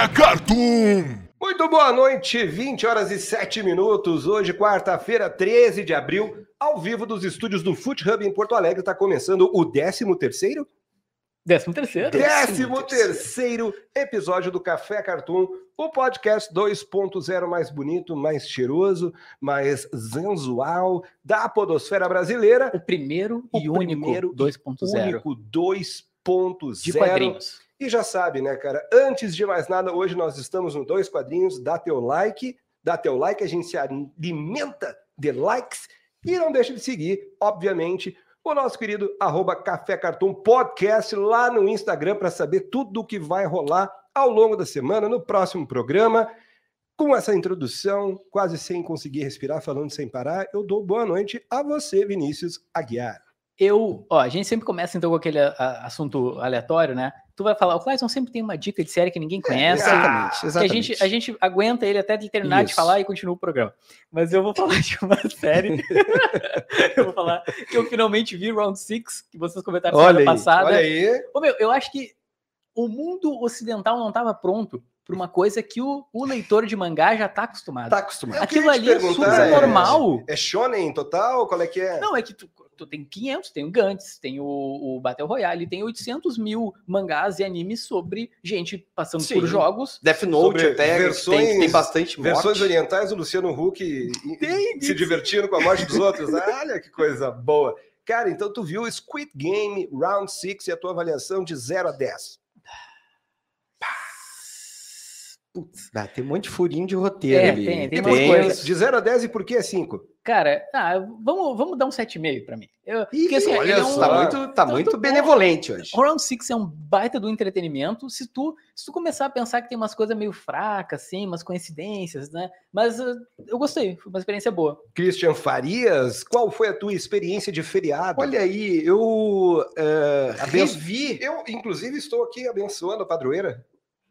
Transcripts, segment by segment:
Café Cartoon. Muito boa noite, 20 horas e 7 minutos. Hoje, quarta-feira, 13 de abril, ao vivo dos estúdios do Foot Hub em Porto Alegre, está começando o 13 terceiro? Décimo terceiro. Décimo terceiro episódio do Café Cartoon, o podcast 2.0 mais bonito, mais cheiroso, mais sensual da podosfera brasileira. O primeiro O e único primeiro 2.0 Único 2.0. de quadrinhos. E já sabe, né, cara? Antes de mais nada, hoje nós estamos no Dois Quadrinhos. Dá teu like, dá teu like, a gente se alimenta de likes. E não deixa de seguir, obviamente, o nosso querido arroba Café Cartoon Podcast lá no Instagram para saber tudo o que vai rolar ao longo da semana, no próximo programa. Com essa introdução, quase sem conseguir respirar, falando sem parar, eu dou boa noite a você, Vinícius Aguiar. Eu, ó, a gente sempre começa então com aquele a- assunto aleatório, né? Tu vai falar, o Clayton sempre tem uma dica de série que ninguém conhece. exatamente, Que a exatamente. gente, a gente aguenta ele até ele terminar de Isso. falar e continua o programa. Mas eu vou falar de uma série. eu vou falar que eu finalmente vi Round Six, que vocês comentaram semana passada. olha aí. Ô, meu, eu acho que o mundo ocidental não estava pronto para uma coisa que o, o leitor de mangá já está acostumado. Tá acostumado. Aquilo ali é super é- normal. É shonen total? Qual é que é? Não, é que tu tem 500, tem o Gantz, tem o, o Battle Royale, tem 800 mil mangás e animes sobre gente passando Sim. por jogos. Death Note até, versões- tem, tem bastante morte. Versões orientais do Luciano Huck e- e- se divertindo com a morte dos outros. Olha que coisa boa. Cara, então tu viu Squid Game Round 6 e a tua avaliação de 0 a 10. Putz. Ah, tem um monte de furinho de roteiro É, ali. tem- tem E umas por coisas. De 0 a 10 e por que é 5? Cara, ah, vamos, vamos dar um 7,5 pra mim. Eu, Ih, porque, assim, olha é um- só. Tá muito, tá Então, muito tu- benevolente hoje. Round Six é um baita do entretenimento. Se tu, se tu começar a pensar que tem umas coisas meio fracas, assim, umas coincidências, né? Mas uh, eu gostei, foi uma experiência boa. Christian Farias, qual foi a tua experiência de feriado? Olha aí, eu eh, Abenço- revi. eu inclusive estou aqui abençoando a padroeira.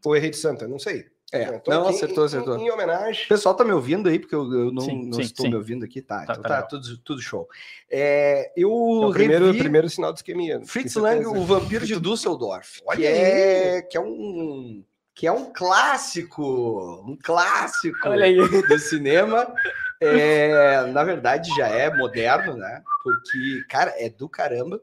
Ou errei de santa, não sei. É, tô não, aqui acertou, em- acertou. Em, em homenagem. O pessoal tá me ouvindo aí, porque eu, eu não, Sim, não sim, estou sim. me ouvindo aqui. Tá, Tá, então tá tá, tudo, tudo show. É, eu É o primeiro, revi primeiro sinal de isquemia. Fritz Lang, o Vampiro de Düsseldorf. Olha que é, que é um que é um clássico, um clássico Olha aí. do cinema. É, na verdade, já é moderno, né? Porque, cara, é do caramba.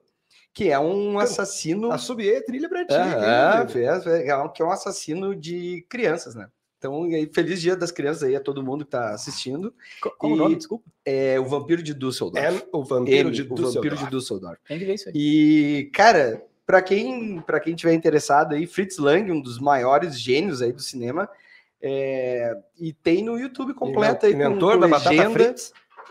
Que é um assassino. A subir é trilha pra ti. Hein? fez, é um- que é um assassino de crianças, né? Então, e aí, feliz dia das crianças aí a todo mundo que tá assistindo. Qual, o E- nome? Desculpa. É o Vampiro de Düsseldorf. É o vampiro M, de o Vampiro de. Düsseldorf. Tem que ver isso aí. E, cara, para quem para quem tiver interessado aí, Fritz Lang, um dos maiores gênios aí do cinema, é, e tem no YouTube completo aí com, Inventor com da batata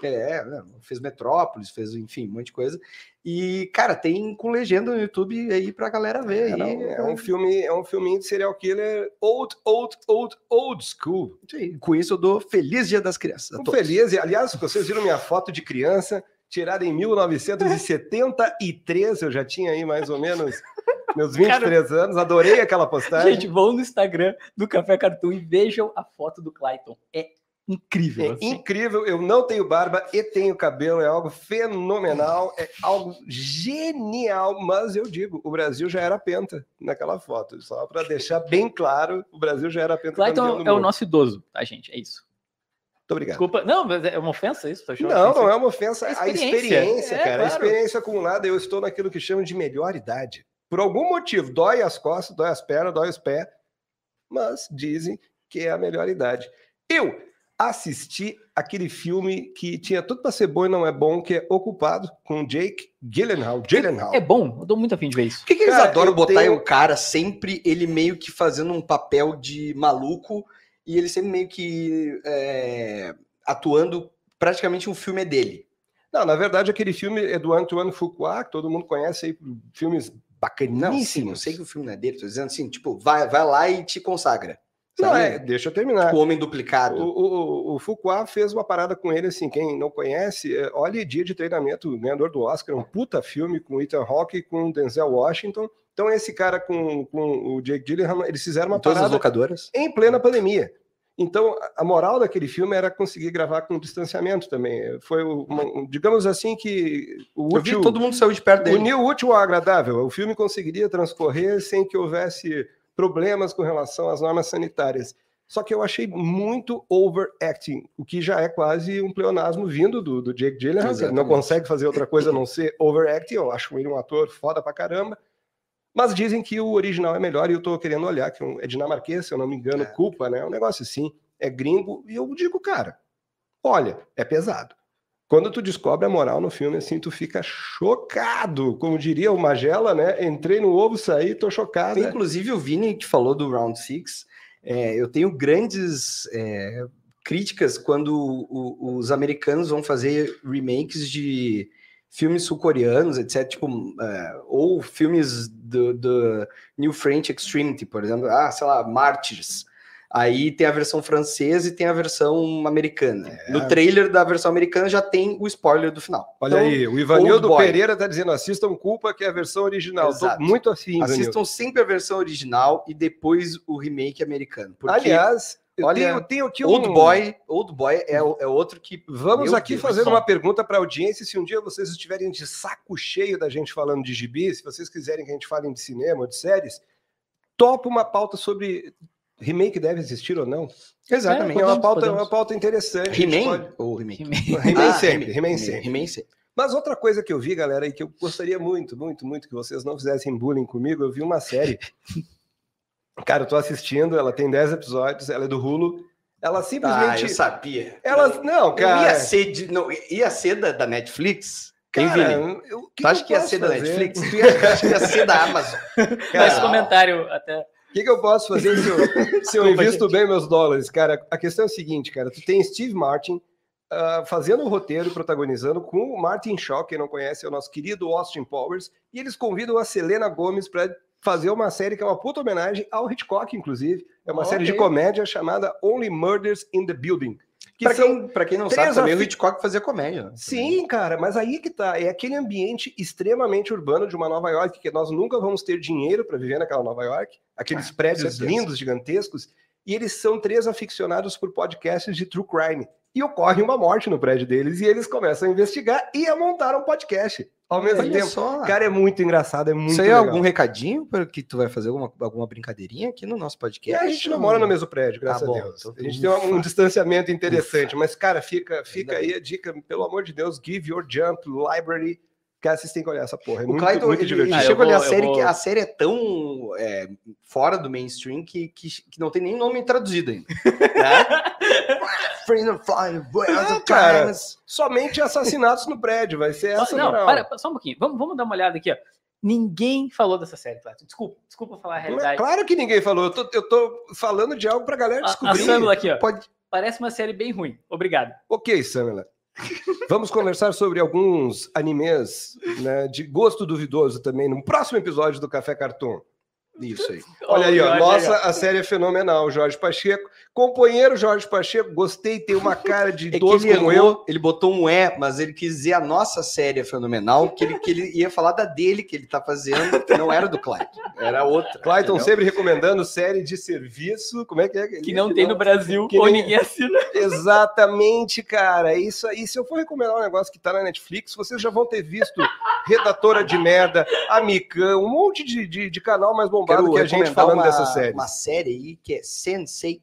Fritz. É, né, fez Metrópolis, fez, enfim, um monte de coisa. E, cara, tem com legenda no YouTube aí pra galera ver. É, aí. é um filme, é um filminho de serial killer old, old, old, old school. Aí. Com isso eu dou feliz dia das crianças. todos. feliz. Aliás, vocês viram minha foto de criança, tirada em 1973, eu já tinha aí mais ou menos meus 23 anos, adorei aquela postagem. Gente, vão no Instagram do Café Cartoon e vejam a foto do Clayton. É incrível. É assim. incrível, eu não tenho barba e tenho cabelo, é algo fenomenal, é algo genial, mas eu digo, o Brasil já era penta naquela foto, só para deixar bem claro, o Brasil já era penta Clayton é o nosso idoso, tá, gente? É isso. Muito obrigado. Desculpa. Não, mas é uma ofensa isso? Tá achando Não, ofensivo? não é uma ofensa, É a experiência. experiência, É, cara, a claro. experiência acumulada, eu estou naquilo que chamam de melhor idade. Por algum motivo, dói as costas, dói as pernas, dói os pés, mas dizem que é a melhor idade. Eu assisti aquele filme que tinha tudo para ser bom e não é bom, que é Ocupado, com Jake Gyllenhaal. Gyllenhaal. É bom, eu tô muito afim de ver isso. Por que, que eles Cara, adoram botar tenho- o cara sempre ele meio que fazendo um papel de maluco e ele sempre meio que é, atuando praticamente um filme é dele. Não, na verdade, aquele filme é do Antoine Fuqua, que todo mundo conhece aí, filmes Não, sim, bacaníssimos. eu sei que o filme não é dele, tô dizendo assim, tipo, vai, vai lá e te consagra. Não, é, deixa eu terminar. Tipo, homem O, duplicado. o, o Fuqua fez uma parada com ele, assim, quem não conhece, é, olha Dia de Treinamento, ganhador do Oscar, um puta filme com Ethan Hawke e com Denzel Washington. Então, esse cara com, com o Jake Gyllenhaal, eles fizeram uma Em todas as parada locadoras. em plena pandemia. Então, a- moral daquele filme era conseguir gravar com distanciamento também. Foi, uma, um- digamos assim, que o Eu vi útil, todo mundo saiu de perto dele. unir o útil ao agradável. O filme conseguiria transcorrer sem que houvesse problemas com relação às normas sanitárias. Só que eu achei muito overacting, o que já é quase um pleonasmo vindo do, do Jake Gyllenhaal, ele não consegue fazer outra coisa a não ser overacting. Eu acho ele um ator foda pra caramba. Mas dizem que o original é melhor e eu tô querendo olhar, que é dinamarquês, se eu não me engano, É. culpa, né? É um negócio assim, é gringo. E eu digo, cara, olha, é pesado. Quando tu descobre a moral no filme, assim, tu fica chocado. Como diria o Magela, né? Entrei no ovo, saí, tô chocado. Inclusive, o Vini que falou do Round Six, é, eu tenho grandes é, críticas quando o- os americanos vão fazer remakes de filmes sul-coreanos, etc. Tipo, é, ou filmes do, do New French Extremity, por exemplo. Ah, sei lá, Martyrs. Aí tem a versão francesa e tem a versão americana. É. No trailer da versão americana já tem o spoiler do final. Olha Então, aí, o Ivanildo. Pereira tá dizendo: assistam Culpa, que é a versão original. Exato. Tô muito assim, Ivanildo. Assistam sempre a versão original e depois o remake americano. Porque Aliás, eu olha, tenho, tenho aqui um. Old Boy, Old Boy é, é outro que. Vamos Meu aqui Deus fazer do uma pergunta para a audiência. Se um dia vocês estiverem de saco cheio da gente falando de gibi, se vocês quiserem que a gente fale de cinema ou de séries, topa uma pauta sobre remake deve existir ou não. Exatamente. É uma Podemos, pauta, podemos. uma pauta interessante. A gente He-Man pode- ou remake? He-Man Ah, sempre, He-Man, He-Man sempre. He-Man sempre. Mas outra coisa que eu vi, galera, e que eu gostaria muito, muito, muito que vocês não fizessem bullying comigo, eu vi uma série. Cara, eu tô assistindo, ela tem 10 episódios, ela é do Hulu. Ela Ah, simplesmente. eu sabia. ela. Não, Eu cara. ia ser, de, não, ia ser da, da Netflix? Hein, cara, Vini? eu- o que Tu acha que ia ser da? Netflix? Tu acha que ia ser da Amazon? Mais Cara, comentário até. O que, que eu posso fazer se eu, se eu invisto bem meus dólares? Cara, a questão é a seguinte, cara. Tu tem Steve Martin ah, fazendo o roteiro e protagonizando com o Martin Shaw, quem não conhece, é o nosso querido Austin Powers, e eles convidam a Selena Gomes para fazer uma série que é uma puta homenagem ao Hitchcock, inclusive. É uma Ok. série de comédia chamada Only Murders in the Building. Que Pra são quem, pra quem não sabe, também o afi- Hitchcock fazia comédia. né? Sim, cara, mas aí que tá. É aquele ambiente extremamente urbano de uma Nova York, que nós nunca vamos ter dinheiro para viver naquela Nova York, aqueles Ah, prédios lindos, gigantescos, e eles são três aficionados por podcasts de true crime. E ocorre uma morte no prédio deles, e eles começam a investigar e a montar um podcast ao mesmo Olha tempo. só. Cara, é muito engraçado, é muito Isso aí é legal. algum recadinho para que tu vai fazer alguma, alguma brincadeirinha aqui no nosso podcast? a gente não mora no mesmo prédio, graças Tá bom, a Deus. então a gente ufa. tem um, um distanciamento interessante, Ufa. mas, cara, fica, fica Ainda aí a dica, pelo amor de Deus, Give Your Jump Library. Cara, vocês têm que olhar essa porra. É O muito, Clayton, muito ele, divertido. Ah, chega a a eu série vou- que a série é tão é, fora do mainstream que, que, que não tem nem nome traduzido ainda. Né? Friend of Flying, the cara. Somente assassinatos no prédio, vai ser essa não, moral. para, só um pouquinho. Vamos, vamos dar uma olhada aqui, ó. Ninguém falou dessa série, Clayton. Desculpa, desculpa falar a Mas realidade. Claro que ninguém falou. Eu tô, eu tô falando de algo pra galera A, a descobrir. Samela aqui, ó. Pode... Parece uma série bem ruim. Obrigado. Ok, Samela. Vamos conversar sobre alguns animes né, de gosto duvidoso também no próximo episódio do Café Cartoon. Isso aí. Olha aí, ó. Nossa, a série é fenomenal, Jorge Pacheco. Companheiro Jorge Pacheco, gostei, tem uma cara de É que idoso ele como eu. errou, ele botou um E, mas ele quis dizer a nossa série é fenomenal, que ele, que ele ia falar da dele que ele tá fazendo, que não era do Clayton, era outra. Clayton sempre recomendando série de serviço. Como é que é? Que não tem no Brasil que ou nem- ninguém assina. Exatamente, cara. É Isso aí. Se eu for recomendar um negócio que tá na Netflix, vocês já vão ter visto Redatora de Merda, Amicã, um monte de, de, de canal mais bombado Quero que a gente falando uma, dessa série. Uma série aí que é Sense8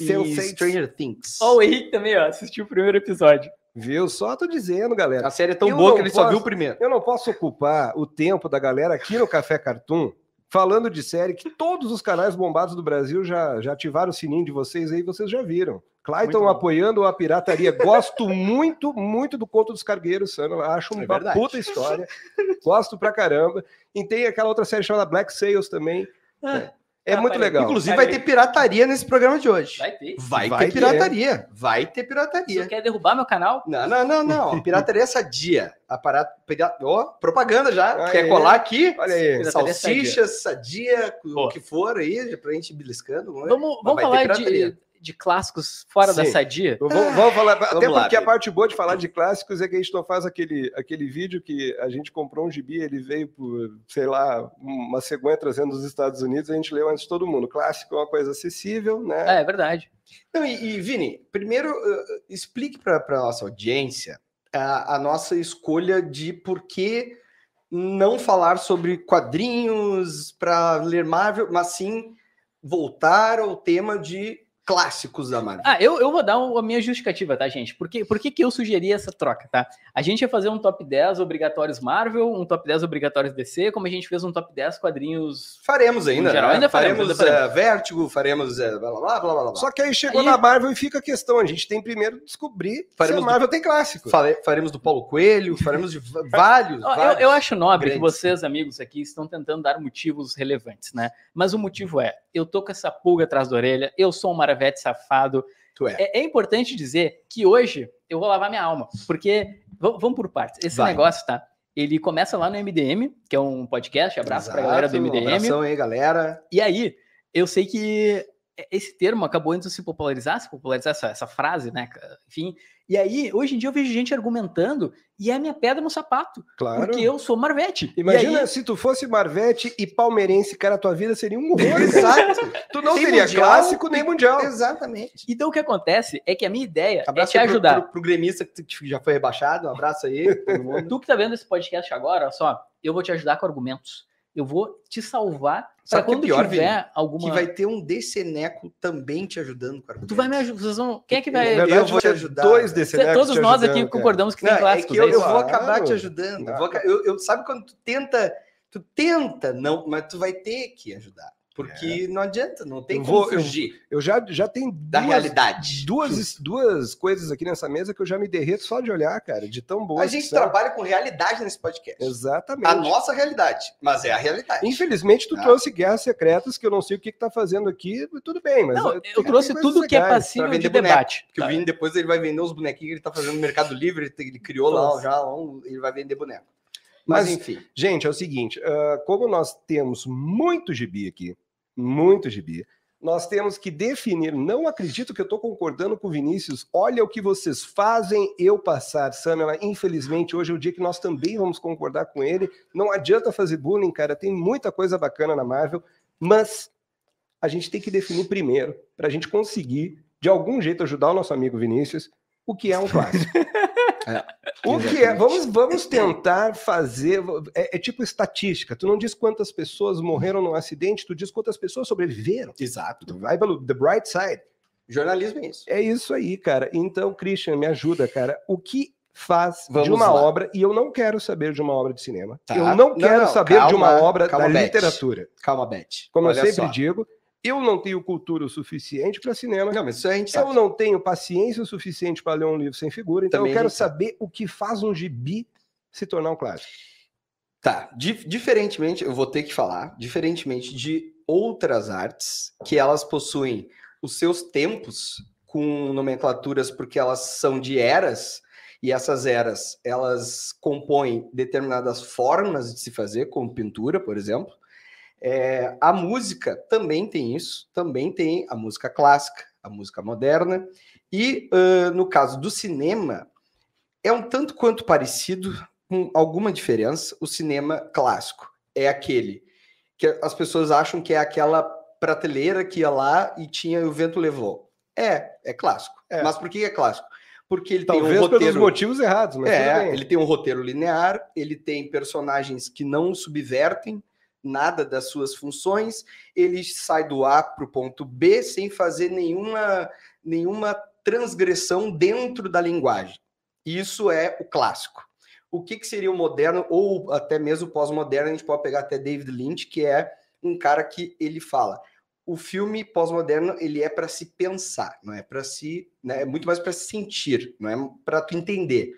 e Sense8. Stranger Things. Ó, o Henrique também, ó, assistiu o primeiro episódio. Viu? Só tô dizendo, galera. A série é tão Eu boa que ele só posso- viu o primeiro. Eu não posso ocupar o tempo da galera aqui no Café Cartoon falando de série que todos os canais bombados do Brasil já, já ativaram o sininho de vocês aí, vocês já viram. Clayton apoiando a pirataria. Gosto muito, muito do Conto dos Cargueiros. Eu Acho É uma verdade. puta história. Gosto pra caramba. E tem aquela outra série chamada Black Sails também. É Ah, muito legal. Inclusive vai ter pirataria nesse programa de hoje. Vai ter. Vai, Vai ter ter. pirataria. Vai ter Você pirataria. quer derrubar meu canal? Não, não, não, não. Pirataria sadia. Aparato, propaganda já. Aí. Quer colar aqui? Olha aí. Pirataria Salsicha, sadia, o que for aí, pra gente beliscando. Vamos. Vamos, falar de, de clássicos fora da Sim. sadia? Vamos, vamos falar, até lá, porque a parte boa de falar de clássicos é que a gente não faz aquele, aquele vídeo que a gente comprou um gibi, ele veio por, sei lá, uma cegonha trazendo dos Estados Unidos, a gente leu antes de todo mundo. Clássico é uma coisa acessível, né? É, é verdade. Não, e, e, Vini, primeiro uh, explique para a nossa audiência a, a nossa escolha de por que não falar sobre quadrinhos para ler Marvel, mas sim voltar ao tema de clássicos da Marvel. Ah, eu, eu vou dar um- a minha justificativa, tá, gente? Por que, por que, que eu sugeri essa troca, tá? A gente ia fazer um top 10 obrigatórios Marvel, um top 10 obrigatórios DC, como a gente fez um top 10 quadrinhos. Faremos ainda, geral, né? ainda faremos, faremos, ainda faremos. eh, Vértigo, faremos eh, blá, blá, blá, blá, blá, blá. Só que aí chegou Aí- na Marvel e fica a questão. A gente tem primeiro que descobrir Faremos se do- a Marvel tem clássico. Fale- faremos do Paulo Coelho, faremos de vários, Eu, vários. eu acho nobre que grandes. vocês, amigos aqui, estão tentando dar motivos relevantes, né? Mas o motivo é: eu tô com essa pulga atrás da orelha, eu sou um maravete safado. É. É, é importante dizer que hoje eu vou lavar minha alma, porque vamos por partes. Esse Vai. negócio, tá? Ele começa lá no MDM, que é um podcast, abraço pra galera do Exato, MDM. Um abração aí, galera. E aí, eu sei que esse termo acabou indo se popularizar, se popularizar essa, essa frase, né? Enfim. E aí, hoje em dia eu vejo gente argumentando e é a minha pedra no sapato. Claro. Porque eu sou Marvete. Imagina aí, se tu fosse Marvete e palmeirense, cara, tua vida seria um horror. Exato. tu não mundial, clássico nem mundial. Exatamente. então o que acontece é que a minha ideia Abraço é te aí pro- ajudar. Pro, pro gremista que já foi rebaixado. Um abraço aí. Tu que tá vendo esse podcast agora, olha só, eu vou te ajudar com argumentos. Eu vou te salvar que é quando pior, tiver Vini? alguma. Que vai ter um Deceneco também te ajudando com Tu vai me ajudar. Vocês vão... Quem é que vai. verdade, eu vou te ajudar, Dois Cê- Todos nós aqui concordamos que Não, tem é clássicos. que eu, é eu vou acabar Claro. te ajudando. Claro. eu- eu- sabe quando tu tenta, tu tenta, não, mas tu vai ter que ajudar. Porque não adianta, não tem Eu como vou- eu- fugir Eu já, já tenho da duas, realidade. duas, duas coisas aqui nessa mesa que eu já me derreto só de olhar, cara, de tão boas A gente são. trabalha com realidade nesse podcast. Exatamente. A nossa realidade, mas é a realidade. Infelizmente, tu Ah. trouxe guerras secretas que eu não sei o que, que tá fazendo aqui, tudo bem, mas. Não, eu trouxe tudo que é passível pra de vender boneco, debate. Que Tá. o Vini depois ele vai vender os bonequinhos que ele tá fazendo no Mercado Livre, ele, ele criou lá já, um, ele vai vender boneco. Mas, Mas- enfim, Gente, é o seguinte: ah, como nós temos muito gibi aqui, muito gibi, nós temos que definir. Não acredito que eu estou concordando com o Vinícius. Olha o que vocês fazem eu passar, Samela. Infelizmente, hoje é o dia que nós também vamos concordar com ele. Não adianta fazer bullying, cara. Tem muita coisa bacana na Marvel, mas a gente tem que definir primeiro, para a gente conseguir, de algum jeito, ajudar o nosso amigo Vinícius, o que é um clássico. É, o que é? Vamos, vamos tentar fazer. É, é tipo estatística. Tu não diz quantas pessoas morreram num acidente, tu diz quantas pessoas sobreviveram. exato. Tu vai pelo the bright side. Jornalismo é isso. É isso aí, cara. Então, Christian, me ajuda, cara. O que faz de Vamos uma lá. obra, e eu não quero saber de uma obra de cinema. Tá. Eu não Não, quero não, saber de uma calma, obra calma, da Beth. literatura. Calma, Beth. Como Olha eu sempre só. digo, eu não tenho cultura o suficiente para cinema. Não, mas isso a gente sabe. Eu não tenho paciência o suficiente para ler um livro sem figura, então Também eu quero gente sabe. saber o que faz um gibi se tornar um clássico. Tá, Di- diferentemente, eu vou ter que falar, diferentemente de outras artes, que elas possuem os seus tempos com nomenclaturas porque elas são de eras, e essas eras, elas compõem determinadas formas de se fazer, como pintura, por exemplo. É, a música também tem isso, também tem a música clássica, a música moderna, e ãh, no caso do cinema, é um tanto quanto parecido, com alguma diferença, o cinema clássico. É aquele que as pessoas acham que é aquela prateleira que ia lá e tinha o vento levou. É, é clássico. É. Mas por que é clássico? Porque ele Talvez tem um pelos roteiro. motivos errados, mas É, ele tem um roteiro linear, ele tem personagens que não subvertem nada das suas funções, ele sai do A para o ponto B sem fazer nenhuma, nenhuma transgressão dentro da linguagem. Isso é o clássico. O que, que seria o moderno, ou até mesmo o pós-moderno, a gente pode pegar até David Lynch, que é um cara que ele fala. O filme pós-moderno ele é para se pensar, não é para se, né, é muito mais para se sentir, não é para tu entender.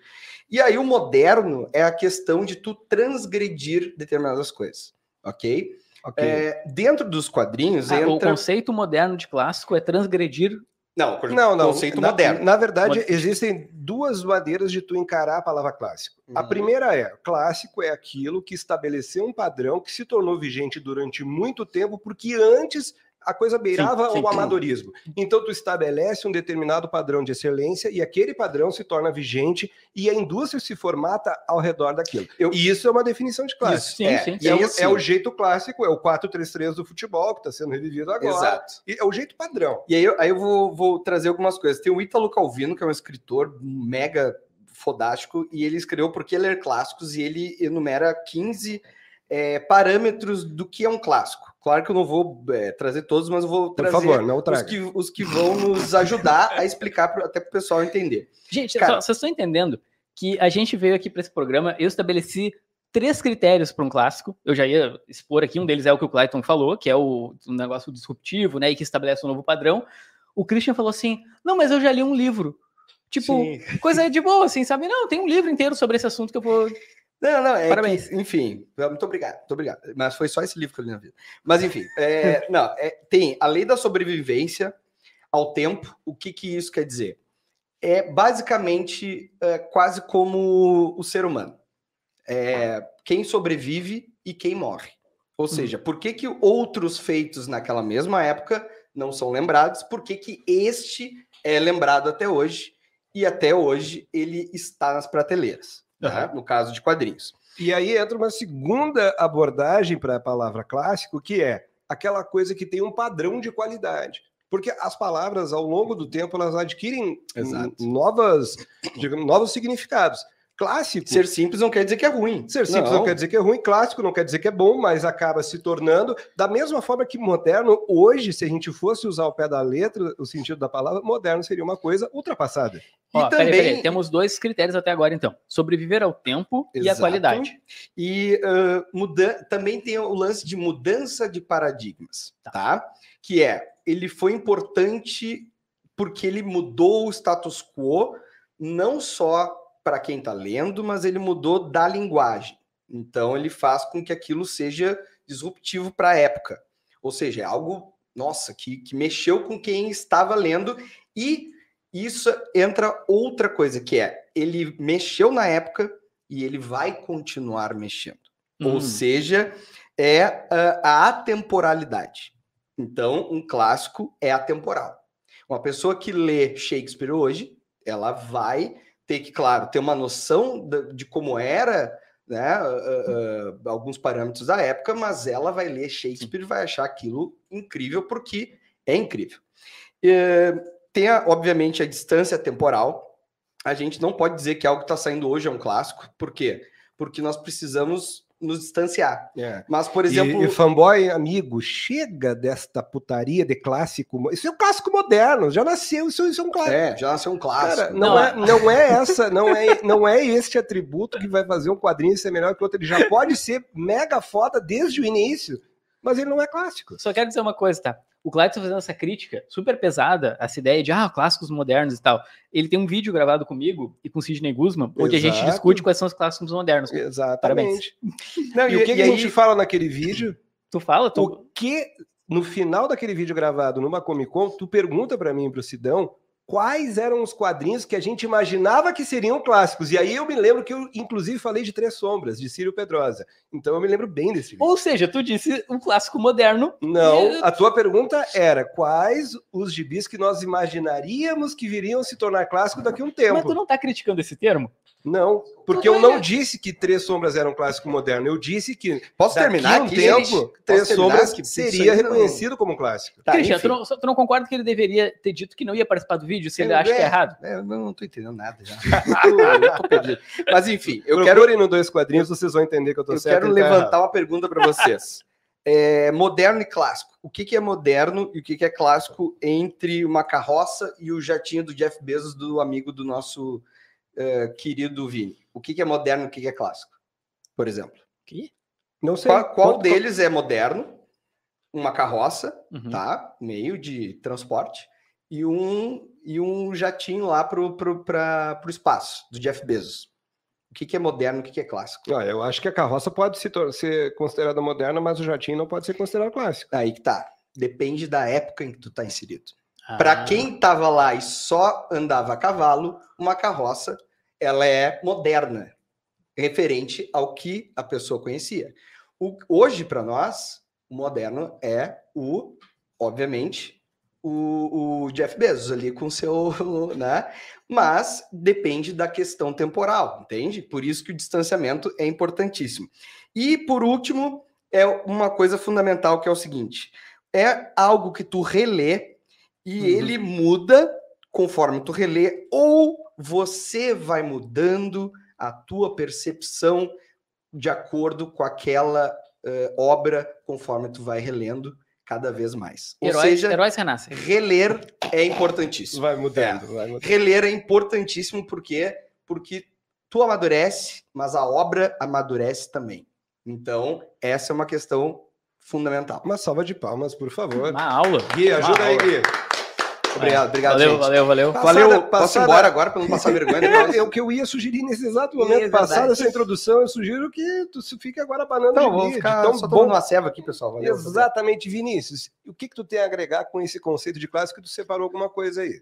E aí o moderno é a questão de tu transgredir determinadas coisas, ok? Ok. É, dentro dos quadrinhos Ah, O entra conceito moderno de clássico é transgredir. não, Não, não. conceito na, moderno. Na verdade, Pode- existem duas maneiras de tu encarar a palavra clássico. A Uhum. primeira é: clássico é aquilo que estabeleceu um padrão que se tornou vigente durante muito tempo, porque antes a coisa beirava sim. o amadorismo. Então, tu estabelece um determinado padrão de excelência e aquele padrão se torna vigente e a indústria se formata ao redor daquilo. Eu- E isso é uma definição de clássico. Sim, é, sim. É, o, assim, é o jeito clássico, é o 4-3-3 do futebol, que está sendo revivido agora. Exato. E é o jeito padrão. E aí, eu- aí eu vou, vou trazer algumas coisas. Tem o Ítalo Calvino, que é um escritor mega fodástico, e ele escreveu Por que Ler Clássicos, e ele enumera 15 é, parâmetros do que é um clássico. Claro que eu não vou é, trazer todos, mas eu vou Por trazer favor, não os, que, os que vão nos ajudar a explicar pro, até para o pessoal entender. Gente, Cara- só- vocês estão entendendo que a gente veio aqui para esse programa, eu estabeleci três critérios para um clássico. Eu já ia expor aqui, um deles é o que o Clayton falou, que é o, o negócio disruptivo, né, e que estabelece um novo padrão. O Christian falou assim: "Não, mas eu já li um livro". Tipo, Sim. coisa de boa, assim, sabe? Não, tem um livro inteiro sobre esse assunto que eu vou Não, não, é Parabéns. que, enfim, muito obrigado, muito obrigado. Mas foi só esse livro que eu li na vida. Mas enfim, é, não, é, tem a lei da sobrevivência ao tempo. O que que isso quer dizer? É basicamente é, quase como o ser humano. É, quem sobrevive e quem morre. Ou seja, por que, que outros feitos naquela mesma época não são lembrados? Por que, que este é lembrado até hoje? E até hoje ele está nas prateleiras, tá? no caso de quadrinhos. E aí entra uma segunda abordagem para a palavra clássico, que é aquela coisa que tem um padrão de qualidade. Porque as palavras, ao longo do tempo, elas adquirem Exato. novas, digamos, novos significados. Clássico. Ser simples não quer dizer que é ruim. Ser simples não. quer dizer que é ruim, clássico não quer dizer que é bom, mas acaba se tornando, da mesma forma que moderno, hoje, se a gente fosse usar o pé da letra, o sentido da palavra, moderno seria uma coisa ultrapassada. Ó, E peraí, também- peraí, temos dois critérios até agora, então. Sobreviver ao tempo e a Exato. qualidade. E ah, muda... também tem o lance de mudança de paradigmas, tá? Que é, ele foi importante porque ele mudou o status quo, não só para quem está lendo, mas ele mudou da linguagem. Então, ele faz com que aquilo seja disruptivo para a época. Ou seja, é algo, nossa, que, que mexeu com quem estava lendo. E isso entra outra coisa, que é, ele mexeu na época e ele vai continuar mexendo. Ou Hum. seja, é ah, a atemporalidade. Então, um clássico é atemporal. Uma pessoa que lê Shakespeare hoje, ela vai ter que, claro, ter uma noção de como era, né, ah, ah, alguns parâmetros da época, mas ela vai ler Shakespeare e vai achar aquilo incrível porque é incrível. Eh, tem, a- obviamente, a distância temporal. A gente não pode dizer que algo que está saindo hoje é um clássico. Por quê? Porque nós precisamos nos distanciar. Mas, por exemplo, E, e fanboy, amigo, chega desta putaria de clássico. Isso é um clássico moderno, já nasceu, isso, isso é um clássico. é, já nasceu um clássico. Cara, não, Não, é, não é essa, não é, não é este atributo que vai fazer um quadrinho ser melhor que outro. Ele já pode ser mega foda desde o início, mas ele não é clássico. Só quero dizer uma coisa, tá? O Clayton fazendo essa crítica super pesada, essa ideia de ah, clássicos modernos e tal. Ele tem um vídeo gravado comigo e com o Sidney Guzman, onde a gente Exato. discute quais são os clássicos modernos. Exatamente. Não, E, o que, que a gente fala naquele vídeo? Tu fala, tu. O que, no final daquele vídeo gravado numa Comic Con, tu pergunta pra mim e pro Sidão quais eram os quadrinhos que a gente imaginava que seriam clássicos. E aí eu me lembro que eu, inclusive, falei de Três Sombras, de Círio Pedrosa. Então eu me lembro bem desse vídeo. Ou seja, tu disse um clássico moderno. Não, a tua pergunta era quais os gibis que nós imaginaríamos que viriam se tornar clássicos daqui a um Mas tempo. tu não tá criticando esse termo? Não, porque eu não disse que Três Sombras era um clássico moderno. Eu disse que Posso terminar um aqui, tempo, gente? Três Posso Sombras? Isso seria não- reconhecido como um clássico. Tá, Christian, enfim. tu não, tu não concorda que ele deveria ter dito que não ia participar do vídeo se ele Eu- acha que é é. errado? É, eu não tô entendendo nada já. eu, eu tô perdido. Mas enfim, eu quero, Procurem no Dois Quadrinhos, vocês vão entender que eu tô eu certo. quero ele tá levantar uma pergunta para vocês. É, moderno e clássico. O que, que é moderno e o que, que é clássico entre uma carroça e o jatinho do Jeff Bezos, do amigo do nosso eh, querido Vini? O que, que é moderno e o que, que é clássico? Por exemplo. Que? Não sei. Qual, qual deles é moderno? Uma carroça, Uhum. tá? Meio de transporte. E um, e um jatinho lá pro, pro, pra, pro espaço, do Jeff Bezos. O que, que é moderno e o que, que é clássico? Ah, eu acho que a carroça pode se ser considerada moderna, mas o jatinho não pode ser considerado clássico. Aí que tá. Depende da época em que tu tá inserido. Ah, Para quem tava lá e só andava a cavalo, uma carroça, ela é moderna, referente ao que a pessoa conhecia. O- hoje, para nós, o moderno é o, obviamente, o, o Jeff Bezos ali com seu, né? Mas depende da questão temporal, entende? Por isso que o distanciamento é importantíssimo. E por último, é uma coisa fundamental que é o seguinte: é algo que tu relê e Uhum. ele muda conforme tu relê, ou você vai mudando a tua percepção de acordo com aquela uh, obra conforme tu vai relendo cada vez mais. Ou heróis, seja, heróis renascem. reler é importantíssimo. Vai mudando, é. vai mudando. Reler é importantíssimo porque porque tu amadurece, mas a obra amadurece também. Então, essa é uma questão fundamental. Uma salva de palmas, por favor. Uma aula. Gui, ajuda uma aí, Gui. Obrigado, obrigado, valeu, gente. Valeu, valeu, valeu. Passada, Posso ir embora agora para não passar vergonha? é o que eu ia sugerir nesse exato momento. É Passada essa introdução, eu sugiro que tu fique agora banando não, vou ficar tão só bom. uma ceva aqui, pessoal. Valeu, Exatamente, Vinícius. O que, que tu tem a agregar com esse conceito de clássico que tu separou alguma coisa aí?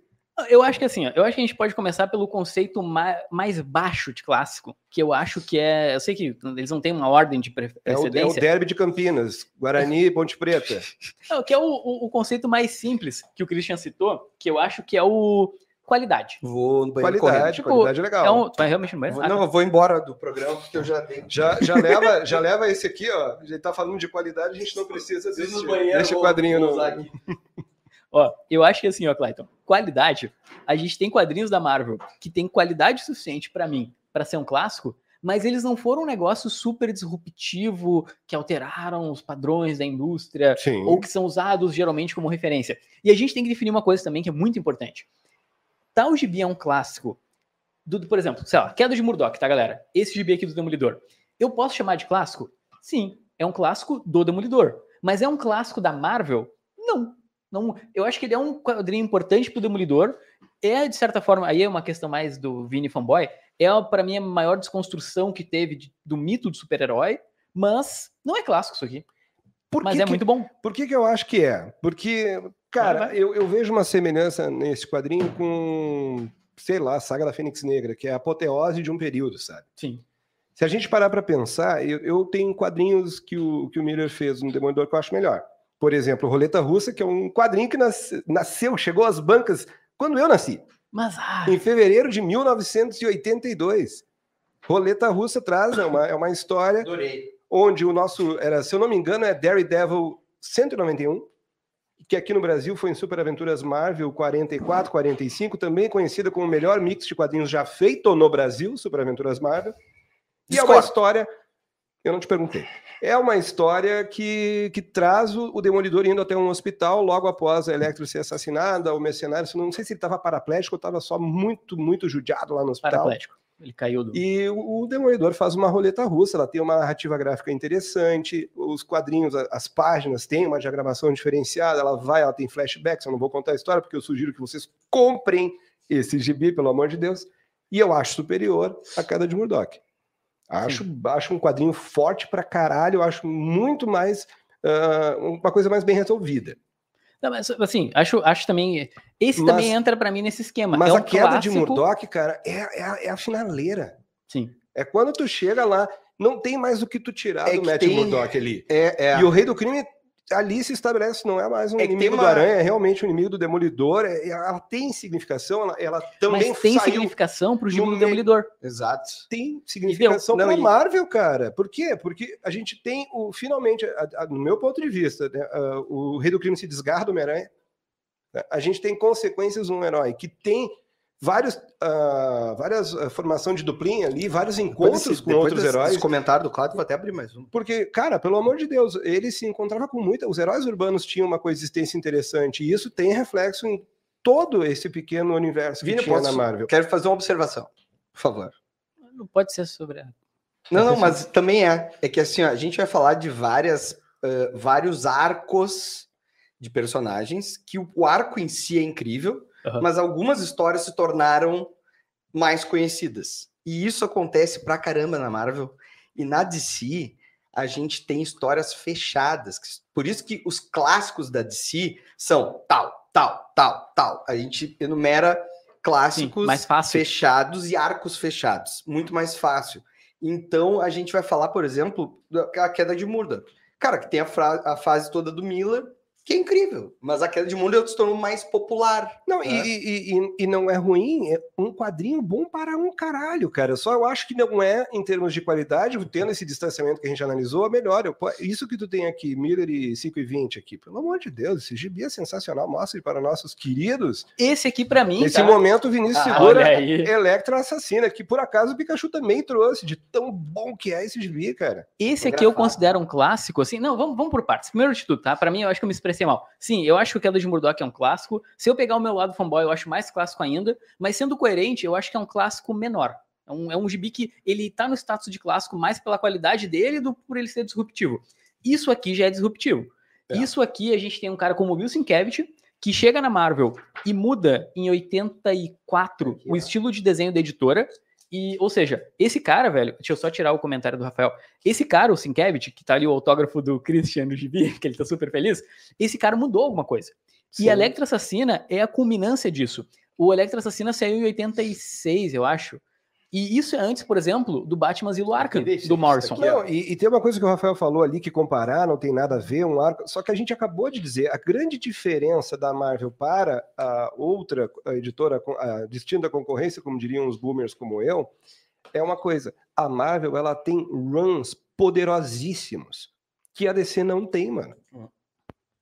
Eu acho que assim, eu acho que a gente pode começar pelo conceito mais, mais baixo de clássico, que eu acho que é. Eu sei que eles não têm uma ordem de precedência. É o, é o derby de Campinas, Guarani e Ponte Preta. É, que é o, o, o, conceito mais simples que o Christian citou, que eu acho que é o qualidade. Vou no banheiro qualidade, tipo, qualidade é legal. É um, tu vai realmente no banheiro? Vou, ah, não, eu vou embora do programa porque eu já tenho. Já, já, leva, já leva esse aqui, ó. A gente tá falando de qualidade, a gente não precisa desse, desse quadrinho no. Ó, eu acho que assim, ó, Clayton, qualidade, a gente tem quadrinhos da Marvel que tem qualidade suficiente para mim, para ser um clássico, mas eles não foram um negócio super disruptivo que alteraram os padrões da indústria Sim. ou que são usados geralmente como referência. E a gente tem que definir uma coisa também que é muito importante. Tal gibi é um clássico do, por exemplo, sei lá, Queda de Murdoch, tá, galera? Esse gibi aqui do Demolidor. Eu posso chamar de clássico? Sim, é um clássico do Demolidor. Mas é um clássico da Marvel? Não. Não, eu acho que ele é um quadrinho importante pro Demolidor. É, de certa forma, aí é uma questão mais do Vini fanboy. É, para mim, a maior desconstrução que teve de, do mito do super-herói. Mas não é clássico isso aqui. Por mas é que, muito bom. Por que, que eu acho que é? Porque, cara, eu, eu vejo uma semelhança nesse quadrinho com, sei lá, a saga da Fênix Negra, que é a apoteose de um período, sabe? Sim. Se a gente parar para pensar, eu, eu, tenho quadrinhos que o, que o Miller fez no Demolidor que eu acho melhor. Por exemplo, Roleta Russa, que é um quadrinho que nasceu, chegou às bancas quando eu nasci. Mas, ah... Em fevereiro de 1982. Roleta Russa traz é uma, é uma história Adorei. onde o nosso, era, se eu não me engano, é Daredevil 191, que aqui no Brasil foi em Super Aventuras Marvel 44, 45, também conhecida como o melhor mix de quadrinhos já feito no Brasil, Super Aventuras Marvel. E Discord. é uma história eu não te perguntei. É uma história que, que traz o, o Demolidor indo até um hospital logo após a Electro ser assassinada, o mercenário, não sei se ele estava paraplégico ou estava só muito, muito judiado lá no hospital. Paraplégico. Ele caiu do. E o, Demolidor faz uma roleta russa, ela tem uma narrativa gráfica interessante, os quadrinhos, as páginas têm uma diagramação diferenciada, ela vai, ela tem flashbacks, eu não vou contar a história porque eu sugiro que vocês comprem esse gibi, pelo amor de Deus, e eu acho superior à queda de Murdoch. Acho, acho um quadrinho forte pra caralho, eu acho muito mais. Uh, uma coisa mais bem resolvida. Não, mas, assim, acho, acho também. Esse mas, também entra para mim nesse esquema. Mas é um a queda clássico... de Murdoch, cara, é, é, a, é, a, finaleira. Sim. É quando tu chega lá, não tem mais o que tu tirar é do Matt tem... Murdoch ali. É, é. E o Rei do Crime ali se estabelece, não é mais um é inimigo uma... do Aranha, é realmente um inimigo do Demolidor. É, ela tem significação, ela, ela também Mas tem significação para o do Demolidor. Exato. Tem significação para Marvel, cara. Por quê? Porque a gente tem o finalmente, a, a, no meu ponto de vista, né, a, o Rei do Crime se desgarra do Homem-Aranha. Né, a gente tem consequências um herói que tem vários, uh, várias uh, formação de duplinha ali, vários encontros desse, com outros desse, heróis. Esse comentário do Claudio, vou até abrir mais um. Porque, cara, pelo amor de Deus, ele se encontrava com muita. Os heróis urbanos tinham uma coexistência interessante, e isso tem reflexo em todo esse pequeno universo Vini, que tinha posso, na Marvel. Quero fazer uma observação, por favor. Não pode ser sobre a... Não, não, mas também é. É que assim, ó, a gente vai falar de várias, uh, vários arcos de personagens, que o, o arco em si é incrível, Uhum. Mas algumas histórias se tornaram mais conhecidas. E isso acontece pra caramba na Marvel. E na DC, a gente tem histórias fechadas. Por isso que os clássicos da DC são tal, tal, tal, tal. A gente enumera clássicos Sim, fechados e arcos fechados. Muito mais fácil. Então, a gente vai falar, por exemplo, da queda de Murda. Cara, que tem a, a fase toda do Miller, que é incrível. Mas a queda de mundo se tornou mais popular. Não, né? e, e, e, e não é ruim, é um quadrinho bom para um caralho, cara. Só eu acho que não é, em termos de qualidade, tendo esse distanciamento que a gente analisou, a melhor. Eu- isso que tu tem aqui, Miller e 5 e 20 aqui, pelo amor de Deus, esse gibi é sensacional. Mostre para nossos queridos. Esse aqui, pra mim, Nesse tá? momento, o Vinícius Ah, segura olha aí. Electra Assassina, que por acaso o Pikachu também trouxe, de tão bom que é esse gibi, cara. Esse aqui eu considero um clássico, assim. Não, vamos, vamos por partes. Primeiro de tudo, tá? Pra mim, eu acho que eu me expressei mal. Sim, eu acho que o Queda de Murdoch é um clássico. Se eu pegar o meu lado fanboy, eu acho mais clássico ainda. Mas sendo coerente, eu acho que é um clássico menor. É um, é um gibi que ele tá no status de clássico mais pela qualidade dele do que por ele ser disruptivo. Isso aqui já é disruptivo. É. Isso aqui a gente tem um cara como o Bill Sienkiewicz, que chega na Marvel e muda em 84 Aqui, o estilo de desenho da editora. E, ou seja, esse cara, velho, deixa eu só tirar o comentário do Rafael. Esse cara, o Sienkiewicz, que tá ali o autógrafo do Christian no gibi, que ele tá super feliz, esse cara mudou alguma coisa. E a Electra Assassina é a culminância disso. O Electra Assassina saiu em 86, eu acho. E isso é antes, por exemplo, do Batman Zilo Arkham, 86, do Morrison. Aqui. Não, e, e tem uma coisa que o Rafael falou ali que comparar não tem nada a ver, um arco. Só que a gente acabou de dizer, a grande diferença da Marvel para a outra a editora, a distinta concorrência, como diriam os boomers como eu, é uma coisa. A Marvel ela tem runs poderosíssimos que a DC não tem, mano. Hum.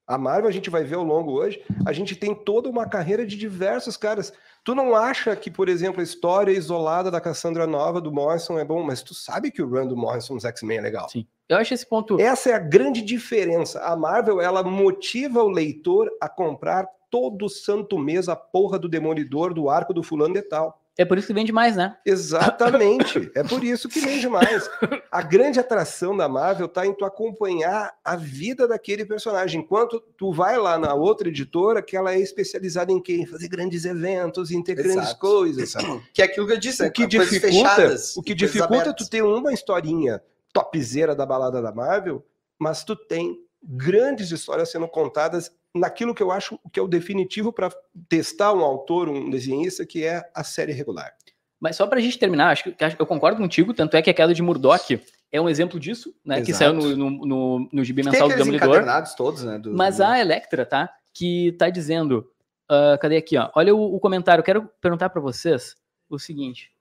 A Marvel, a gente vai ver ao longo hoje, a gente tem toda uma carreira de diversos caras. Tu não acha que, por exemplo, a história isolada da Cassandra Nova do Morrison é bom, mas tu sabe que o run do Morrison nos X-Men é legal. Sim. Eu acho esse ponto. Essa é a grande diferença. A Marvel, ela motiva o leitor a comprar todo santo mês a porra do Demolidor do arco do fulano de tal. É por isso que vende mais, né? Exatamente. é por isso que vende mais. A grande atração da Marvel tá em tu acompanhar a vida daquele personagem. Enquanto tu vai lá na outra editora, que ela é especializada em quê? Em fazer grandes eventos, em ter grandes Exato. coisas, sabe? Que é aquilo que eu disse, O que né? Coisas dificulta, fechadas o que dificulta é tu ter uma historinha topzera da balada da Marvel, mas tu tem grandes histórias sendo contadas naquilo que eu acho que é o definitivo para testar um autor, um desenhista, que é a série regular. Mas só pra gente terminar, acho que que eu concordo contigo, tanto é que a queda de Murdoch é um exemplo disso, né? Que Exato. saiu no, no, no, no gibi mensal do Demolidor. todos, né? do- Mas do- a Electra, tá? Que tá dizendo. ah, cadê aqui, ó? Olha o, o comentário. Quero perguntar pra vocês o seguinte.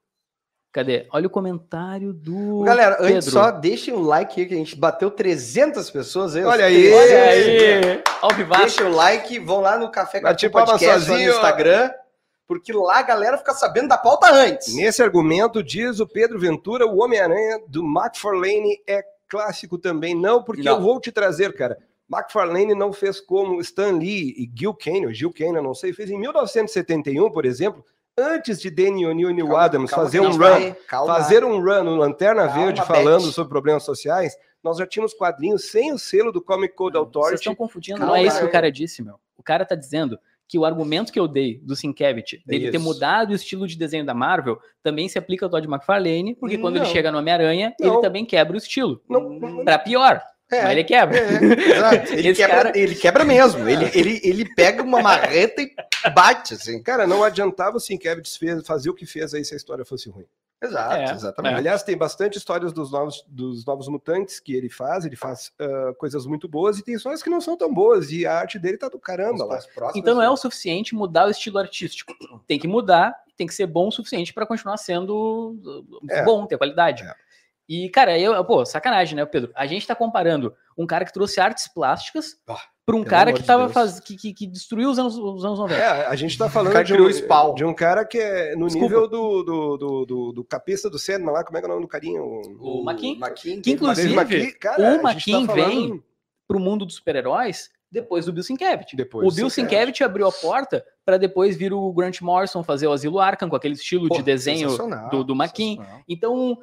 Cadê? Olha o comentário do. Galera, antes Pedro. só deixem um like aí, que a gente bateu 300 pessoas aí. Olha aí! 300. Olha aí! Deixem o like, vão lá no Café Bate com Podcast no sozinho, ó. Instagram, porque lá a galera fica sabendo da pauta antes. Nesse argumento, diz o Pedro Ventura, o Homem-Aranha do McFarlane é clássico também. Não, porque Não. eu vou te trazer, cara. McFarlane não fez como Stan Lee e Gil Kane, ou Gil Kane, eu não sei, fez em 1971, por exemplo, antes de Danny O'Neill e Neil Calma, Adams calma fazer um run calma. fazer um run no Lanterna Calma, Verde Beth. falando sobre problemas sociais, nós já tínhamos quadrinhos sem o selo do Comic Code Vocês Authority. estão confundindo, Calma, não é isso que o cara disse, meu. O cara tá dizendo que o argumento que eu dei do Sienkiewicz, dele ter Isso. mudado o estilo de desenho da Marvel, também se aplica ao Todd McFarlane, porque quando ele Não. chega no Homem-Aranha, ele Não. também quebra o estilo. Não, não, Pra pior, É, mas ele quebra. é, exato. Ele, quebra, cara- ele quebra mesmo. Ele, ele, ele pega uma marreta e bate, assim. Cara, não adiantava o Sienkiewicz fez- fazer o que fez aí se a história fosse ruim. Exato, É, exatamente. Aliás, tem bastante histórias dos novos, dos novos mutantes que ele faz, ele faz ah, coisas muito boas e tem histórias que não são tão boas, e a arte dele tá do caramba lá. Então não é o suficiente mudar o estilo artístico. Tem que mudar, tem que ser bom o suficiente para continuar sendo uh, É. bom, ter qualidade. É. E, cara, eu, pô, sacanagem, né, Pedro? A gente tá comparando um cara que trouxe artes plásticas Ah, para um cara que tava faz... que, que, que destruiu os anos, os anos 90. É, a gente tá falando de um, o Spawn. de um cara que é no Desculpa. nível do, do, do, do, do capista do Sandman lá, como é que é o nome do carinho? O Maquin. Maquin, Que inclusive, McKee. Cara, o Maquin tá vem falando- Pro mundo dos super-heróis depois do Bill Sienkiewicz. Depois o Bill Sienkiewicz. Abriu a porta para depois vir o Grant Morrison fazer o Asilo Arkham com aquele estilo Pô, de desenho do, do Maquin. Então,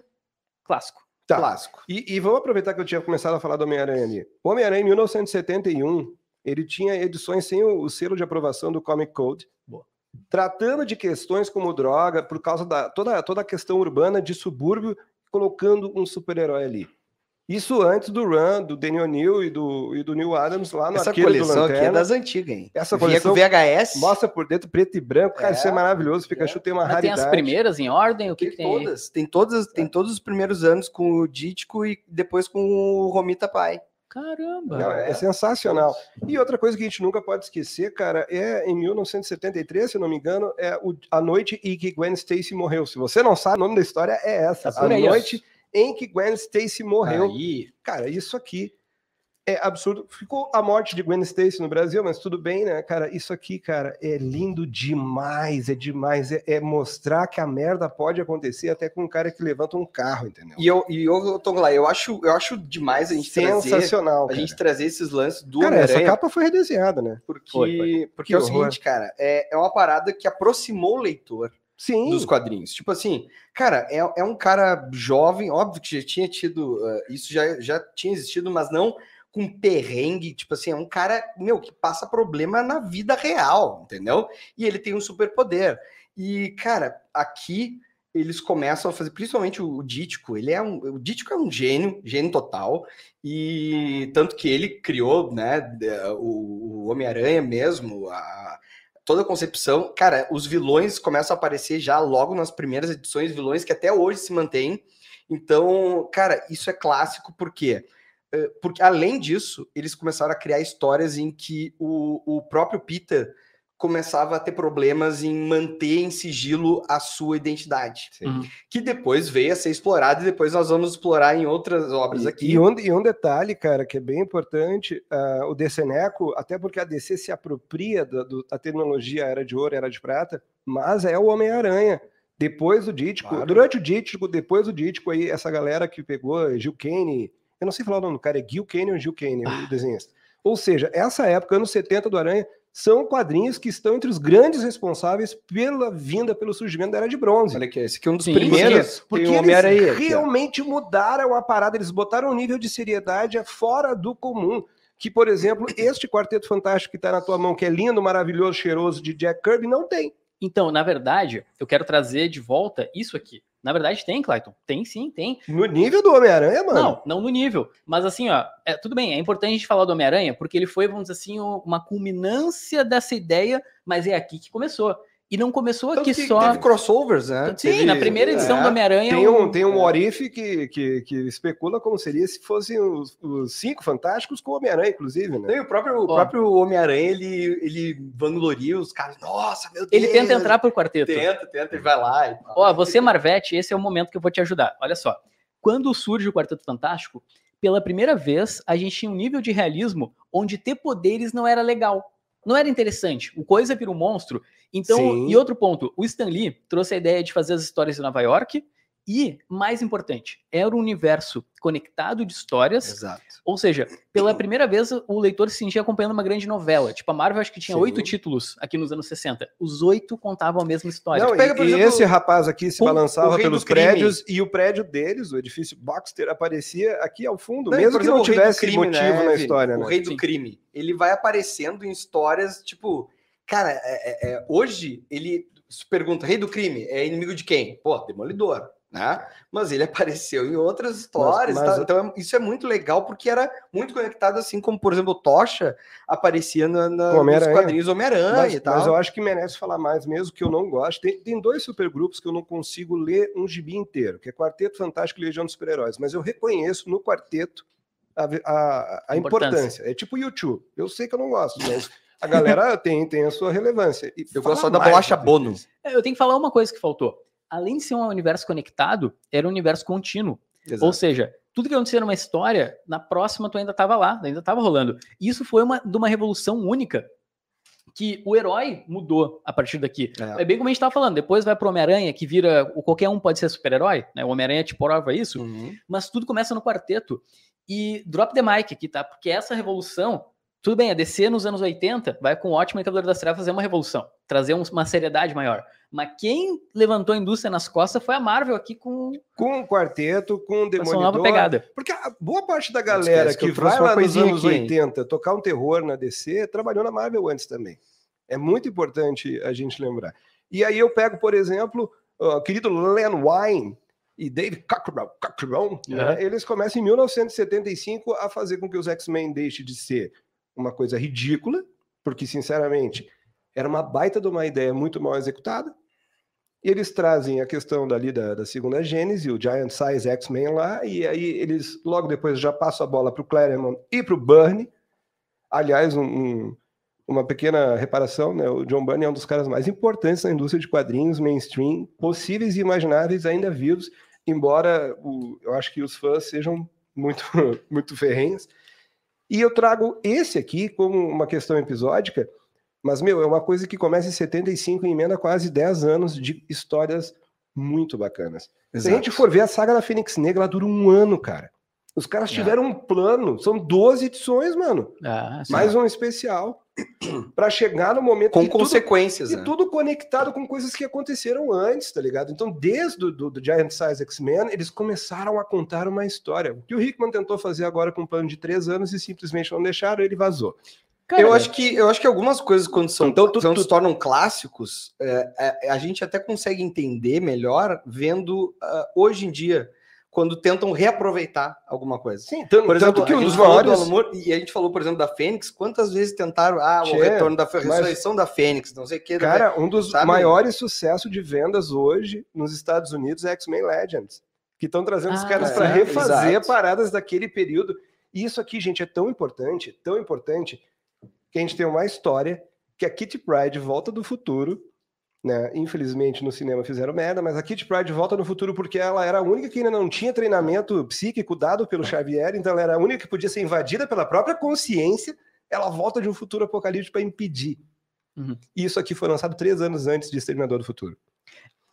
clássico. Tá. Clássico. E, e vamos aproveitar que eu tinha começado a falar do Homem-Aranha ali. O Homem-Aranha, em 1971, ele tinha edições sem o, o selo de aprovação do Comic Code, Boa. tratando de questões como droga, por causa da toda, toda a questão urbana de subúrbio, colocando um super-herói ali. Isso antes do run do Daniel O'Neill e do, e do Neil Adams lá no Essa arqueiro do coleção aqui é Lanterna. das antigas, hein? Essa Vinha com coleção VHS. Mostra por dentro preto e branco, cara, É, isso é maravilhoso. O Pikachu tem uma Mas tem raridade. as primeiras em ordem? O que, Tem, que tem aí? todas, tem todas, tem todos os primeiros anos com o Dítico e depois com o Romita Pai. Caramba! Não, é sensacional. E outra coisa que a gente nunca pode esquecer, cara, é em 1973, se não me engano, é o- a noite em que Gwen Stacy morreu. Se você não sabe, o nome da história é essa. Tá a aí, ó. Em que Gwen Stacy morreu. Aí, Cara, isso aqui é absurdo. Ficou a morte de Gwen Stacy no Brasil, mas tudo bem, né, cara? Isso aqui, cara, é lindo demais, é demais. É, é mostrar que a merda pode acontecer até com um cara que levanta um carro, entendeu? e eu, e eu tô lá, eu acho, eu acho demais a gente trazer, Sensacional, a cara. gente trazer esses lances do Cara, essa capa foi redesenhada, né? porque, Foi, porque Que é o horror. seguinte, cara, é, é uma parada que aproximou o leitor Sim. dos quadrinhos. Tipo assim, cara, é, é um cara jovem, óbvio que já tinha tido, uh, isso já, já tinha existido, mas não com perrengue, tipo assim, é um cara, meu, que passa problema na vida real, entendeu? E ele tem um superpoder. E, cara, aqui eles começam a fazer, principalmente o, Dítico, ele é um, o Dítico é um gênio, gênio total, e tanto que ele criou, né, o, o Homem-Aranha mesmo, a, toda a concepção, cara, os vilões começam a aparecer já logo nas primeiras edições, vilões que até hoje se mantêm. Então, cara, isso é clássico porque eh, porque além disso, eles começaram a criar histórias em que o, o próprio Peter começava a ter problemas em manter em sigilo a sua identidade, Uhum. que depois veio a ser explorado e depois nós vamos explorar em outras obras E, aqui. e um, e um detalhe, cara, que é bem importante, ah, o DCNeco, até porque a DC se apropria da, do- da tecnologia Era de Ouro, Era de Prata, mas é o Homem-Aranha. Depois do Dítico, Claro. durante o Dítico, depois do Dítico, aí, essa galera que pegou, Gil Kane, eu não sei falar o nome do cara, é Gil Kane ou Gil Kane, o desenhista. Ou seja, essa época, anos 70 do Aranha, são quadrinhos que estão entre os grandes responsáveis pela vinda, pelo surgimento da Era de Bronze. Olha aqui, esse aqui é um dos Sim, primeiros. Porque o eles aqui, ó. realmente mudaram a parada, eles botaram um nível de seriedade fora do comum. Que, por exemplo, este Quarteto Fantástico que está na tua mão, que é lindo, maravilhoso, cheiroso, de Jack Kirby, não tem. Então, na verdade, eu quero trazer de volta isso aqui. Na verdade, tem, Clayton. Tem sim, tem. No nível do Homem-Aranha, mano. Não, não no nível. Mas assim, ó, é, tudo bem, é importante a gente falar do Homem-Aranha, porque ele foi, vamos dizer assim, uma culminância dessa ideia, mas é aqui que começou. E não começou Tanto aqui que só. Teve crossovers, né? Sim, Teve- na primeira edição é. do Homem-Aranha. Tem um, tem um what if que, que, que especula como seria se fossem os, os cinco fantásticos com o Homem-Aranha, inclusive, né? E o próprio, o próprio Homem-Aranha, ele, ele vangloria os caras. Nossa, meu Deus. Ele tenta entrar pro quarteto. Tenta, tenta, ele vai lá e. Ó, você, Marvete, esse é o momento que eu vou te ajudar. Olha só. Quando surge o Quarteto Fantástico, pela primeira vez, a gente tinha um nível de realismo onde ter poderes não era legal. Não era interessante. O coisa vira um monstro. Então, Sim. e outro ponto, o Stan Lee trouxe a ideia de fazer as histórias em Nova York e, mais importante, era um universo conectado de histórias Exato. ou seja, pela primeira vez o leitor se sentia acompanhando uma grande novela. Tipo, a Marvel acho que tinha Sim. oito títulos aqui nos anos 60. Os oito contavam a mesma história. Não, Tipo, pega, e, exemplo, esse rapaz aqui se balançava pelos prédios e o prédio deles, o edifício Baxter, aparecia aqui ao fundo, Não, mesmo que exemplo, não tivesse Crime, motivo né, na história, O né? Rei do Sim. Crime. Ele vai aparecendo em histórias, tipo... Cara, é- é- é, hoje ele se pergunta, Rei do Crime é inimigo de quem? Pô, Demolidor, né? Mas ele apareceu em outras histórias e mas- tal. Então isso é muito legal porque era muito conectado, assim como, por exemplo, o Tocha aparecia na, na, nos quadrinhos Homem-Aranha Mas, e tal. mas eu acho que merece falar mais mesmo, que eu não gosto. Tem, tem dois supergrupos que eu não consigo ler um gibi inteiro, que é Quarteto Fantástico e Legião dos Super-Heróis, mas eu reconheço no quarteto a, a, a Importância. importância. É tipo o YouTube. Eu sei que eu não gosto, mas a galera tem, tem a sua relevância. E Eu gosto só da mais bolacha Bono. isso. É, eu tenho que falar uma coisa que faltou. Além de ser um universo conectado, era um universo contínuo. Ou seja, tudo que acontecia numa história, na próxima tu ainda estava lá, ainda estava rolando. E isso foi uma, de uma revolução única que o herói mudou a partir daqui. É. É, bem como a gente estava falando, depois vai pro Homem-Aranha, que vira. o- Qualquer um pode ser super-herói, né? O Homem-Aranha te prova isso, Uhum. mas tudo começa no quarteto. E drop the mic aqui, tá? Porque essa revolução. Tudo bem, a DC nos anos 80 vai com o ótimo Cavaleiro das Trevas fazer uma revolução, trazer um- uma seriedade maior. Mas quem levantou a indústria nas costas foi a Marvel aqui com Com o quarteto, com o essa nova pegada. Porque a boa parte da galera que que, vai lá nos anos aqui, hein? 80 tocar um terror na DC, trabalhou na Marvel antes também. É muito importante a gente lembrar. E aí eu pego, por exemplo, o querido Len Wein e David Cockrum, Cockrum, né? Uhum. eles começam em 1975 a fazer com que os X-Men deixem de ser uma coisa ridícula, porque, sinceramente, era uma baita de uma ideia muito mal executada, E eles trazem a questão dali da, da segunda Gênese, o Giant Size X-Men lá, e aí eles logo depois já passam a bola para o Claremont e para o Burney. Aliás, um, um, uma pequena reparação, né? O John Burney é um dos caras mais importantes na indústria de quadrinhos mainstream, possíveis e imagináveis ainda vivos, embora o, eu acho que os fãs sejam muito, muito ferrenhos. E eu trago esse aqui como uma questão episódica, mas, meu, é uma coisa que começa em 75 e emenda quase 10 anos de histórias muito bacanas. Exato. Se a gente for ver a saga da Fênix Negra, ela dura um ano, cara. Os caras é. tiveram um plano, são 12 edições, mano. Ah, mais um especial para chegar no momento com consequências, tudo, né? e tudo conectado com coisas que aconteceram antes, tá ligado? Então, desde o do, do Giant Size X-Men, eles começaram a contar uma história. O que o Hickman tentou fazer agora com um plano de três anos e simplesmente não deixaram, ele vazou. Cara, eu acho que eu acho que algumas coisas quando são então tu, tu, se tornam clássicos, é, é, a gente até consegue entender melhor vendo uh, hoje em dia quando tentam reaproveitar alguma coisa. Sim, tanto, por exemplo, que um dos maiores Moore, e a gente falou, por exemplo, da Fênix, quantas vezes tentaram ah, o retorno da ressurreição da Fênix, não sei o que. Cara, um dos sabe? maiores sucessos de vendas hoje nos Estados Unidos é X-Men Legends, que estão trazendo ah, os caras é, para refazer exato. paradas daquele período. E isso aqui, gente, é tão importante, tão importante que a gente tem uma história que a Kitty Pride volta do futuro né? Infelizmente no cinema fizeram merda, mas a Kitty Pryde volta no futuro porque ela era a única que ainda não tinha treinamento psíquico dado pelo Xavier, então ela era a única que podia ser invadida pela própria consciência. Ela volta de um futuro apocalíptico para impedir. Uhum. Isso aqui foi lançado três anos antes de Exterminador do Futuro.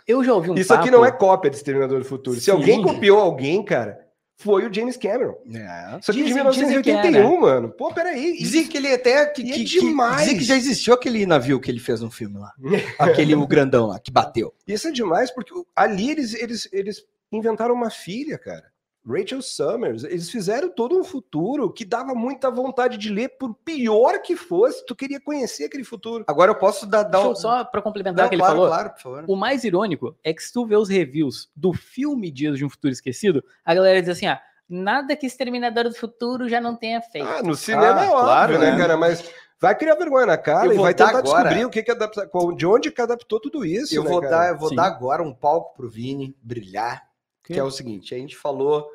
Eu já ouvi um Isso papo... aqui não é cópia de Exterminador do Futuro. Sim. Se alguém copiou alguém, cara, foi o James Cameron. É. Só que dizem, de 1981, é, né? mano. Pô, peraí. Dizem que ele até. Que, que, é demais. Dizem que já existiu aquele navio que ele fez um filme lá. aquele o grandão lá, que bateu. Isso é demais, porque ali eles, eles, eles inventaram uma filha, cara. Rachel Summers, eles fizeram todo um futuro que dava muita vontade de ler, por pior que fosse, tu queria conhecer aquele futuro. Agora eu posso dar, dar um... Só para complementar o que claro, ele falou, claro, por favor. o mais irônico é que se tu vê os reviews do filme Dias de um Futuro Esquecido, a galera diz assim, ah, nada que Exterminador do Futuro já não tenha feito. Ah, no cinema ah, é óbvio, claro, né, né, cara, mas vai criar vergonha na cara e vai tentar agora... descobrir o que que adapta, de onde que adaptou tudo isso, Eu né, vou cara? dar, eu vou Sim. dar agora um palco pro Vini brilhar, que, que é o seguinte, a gente falou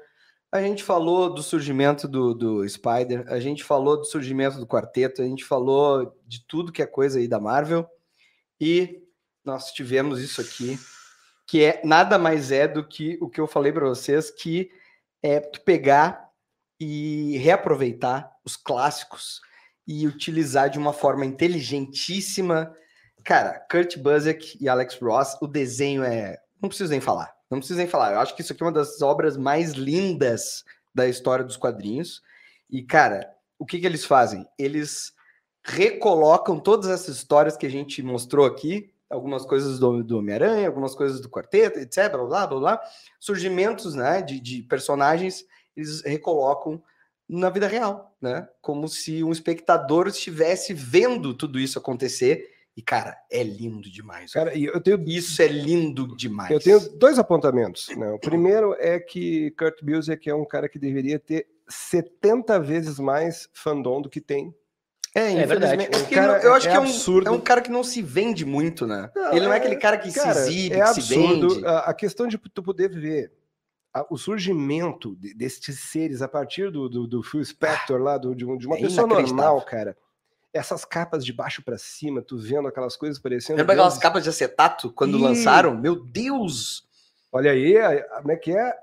a gente falou do surgimento do, do Spider, a gente falou do surgimento do quarteto, a gente falou de tudo que é coisa aí da Marvel, e nós tivemos isso aqui, que é nada mais é do que o que eu falei para vocês, que é tu pegar e reaproveitar os clássicos e utilizar de uma forma inteligentíssima. Cara, Kurt Busiek e Alex Ross, o desenho é. Não preciso nem falar. Não precisa nem falar. Eu acho que isso aqui é uma das obras mais lindas da história dos quadrinhos. E, cara, o que, que eles fazem? Eles recolocam todas essas histórias que a gente mostrou aqui, algumas coisas do, do Homem-Aranha, algumas coisas do quarteto, etc. Blá, blá, blá, blá. Surgimentos né, de, de personagens, eles recolocam na vida real, né? Como se um espectador estivesse vendo tudo isso acontecer e, cara, é lindo demais. Cara, eu tenho... Isso é lindo demais. Eu tenho dois apontamentos. Né? O primeiro é que Kurt Busiek é um cara que deveria ter 70 vezes mais fandom do que tem. É, é verdade. É cara, eu acho é que é um, é um cara que não se vende muito, né? Não, Ele não é, aquele cara que cara, se exibe, é que absurdo. se vende. A, questão de tu poder ver a, o surgimento de, destes seres a partir do, do, do Phil Spector lá, do, de, de uma é pessoa normal, cara essas capas de baixo para cima, tu vendo aquelas coisas parecendo. Lembra aquelas capas de acetato quando e... lançaram? Meu Deus! Olha aí, como é que é?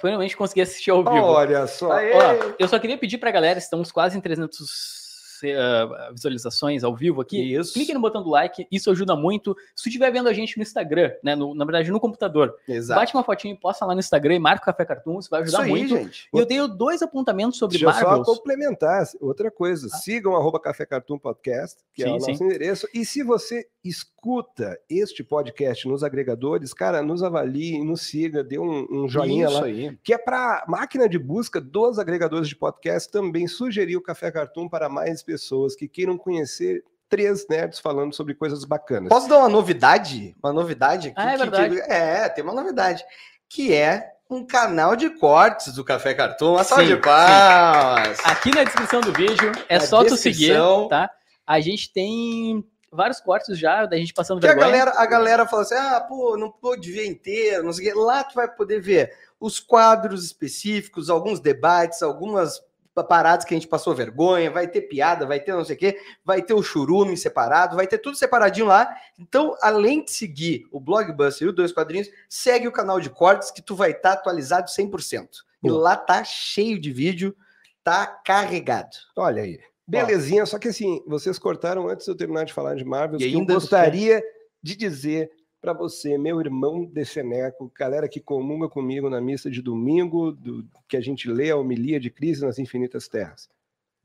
Finalmente consegui assistir ao vivo. Olha só. Ó, eu só queria pedir pra galera, estamos quase em 300 uh, visualizações ao vivo aqui, isso. clique no botão do like, isso ajuda muito. Se tu estiver vendo a gente no Instagram, né, no, na verdade no computador, Exato. bate uma fotinha e posta lá no Instagram e marca o Café Cartoon, isso vai ajudar isso muito. Aí, gente. E eu tenho dois apontamentos sobre Deixa Marvels. só complementar outra coisa, ah. sigam arroba Café Cartoon Podcast, que sim, é o nosso sim. endereço, e se você escuta este podcast nos agregadores, cara, nos avalie, nos siga, dê um, um joinha Isso lá, aí. que é para máquina de busca dos agregadores de podcast também sugerir o Café Cartoon para mais pessoas que queiram conhecer três nerds falando sobre coisas bacanas. Posso dar uma novidade? Uma novidade aqui? Ah, é verdade. Que, é, tem uma novidade, que é um canal de cortes do Café Cartoon. Uma salva de palmas! Aqui na descrição do vídeo é na só tu seguir, tá? A gente tem vários cortes já da gente passando Que a vergonha. galera, a galera fala assim: ah, pô, não pôde ver inteiro, não sei o quê. Lá tu vai poder ver os quadros específicos, alguns debates, algumas paradas que a gente passou vergonha, vai ter piada, vai ter não sei o quê, vai ter o churume separado, vai ter tudo separadinho lá. Então, além de seguir o Blogbuster e o Dois Quadrinhos, segue o canal de cortes que tu vai estar atualizado 100%. E Boa. lá tá cheio de vídeo, tá carregado. Olha aí. Belezinha, só que assim, vocês cortaram antes de eu terminar de falar de Marvel, E eu gostaria de dizer para você, meu irmão Deceneco, galera que comunga comigo na missa de domingo, do, que a gente lê a homilia de Crise nas Infinitas Terras.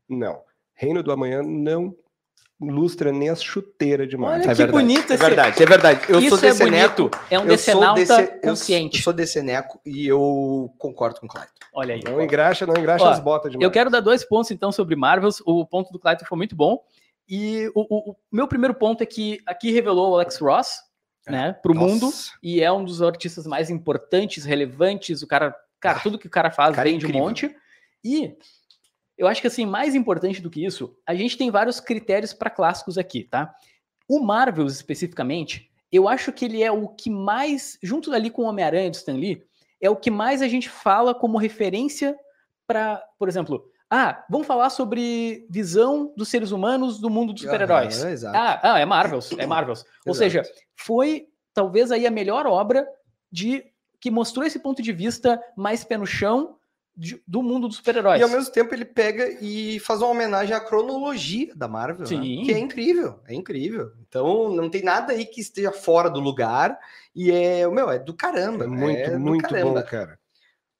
Não. Reino do Amanhã não lustra nem as chuteiras de Marvel. Olha É que verdade, bonito É esse. verdade, é verdade. Eu Isso sou é deceneco, bonito. É um eu sou decenalta desse- eu- consciente. Eu sou deceneco e eu concordo com o Clayton. Olha aí. Não engraxa, não engraxa Ó, as botas de Eu Marvel. quero dar dois pontos, então, sobre Marvels. O ponto do Clayton foi muito bom. E o, o- o meu primeiro ponto é que aqui revelou o Alex Ross, né, pro mundo. Nossa. E é um dos artistas mais importantes, relevantes. O cara, cara, tudo que o cara faz cara é vem de um incrível. monte. E eu acho que, assim, mais importante do que isso, a gente tem vários critérios para clássicos aqui, tá? O Marvels, especificamente, eu acho que ele é o que mais, junto ali com o Homem-Aranha do Stan Lee, é o que mais a gente fala como referência para, por exemplo, ah, vamos falar sobre visão dos seres humanos do mundo dos super-heróis. Aham, exato. Ah, ah, é Marvels, é Marvels. Ou seja, foi talvez aí a melhor obra de que mostrou esse ponto de vista mais pé no chão de- do mundo dos super-heróis. E ao mesmo tempo ele pega e faz uma homenagem à cronologia da Marvel, né? Sim. que é incrível, é incrível. Então não tem nada aí que esteja fora do lugar e é, meu, é do caramba. É muito, é muito caramba. bom, cara.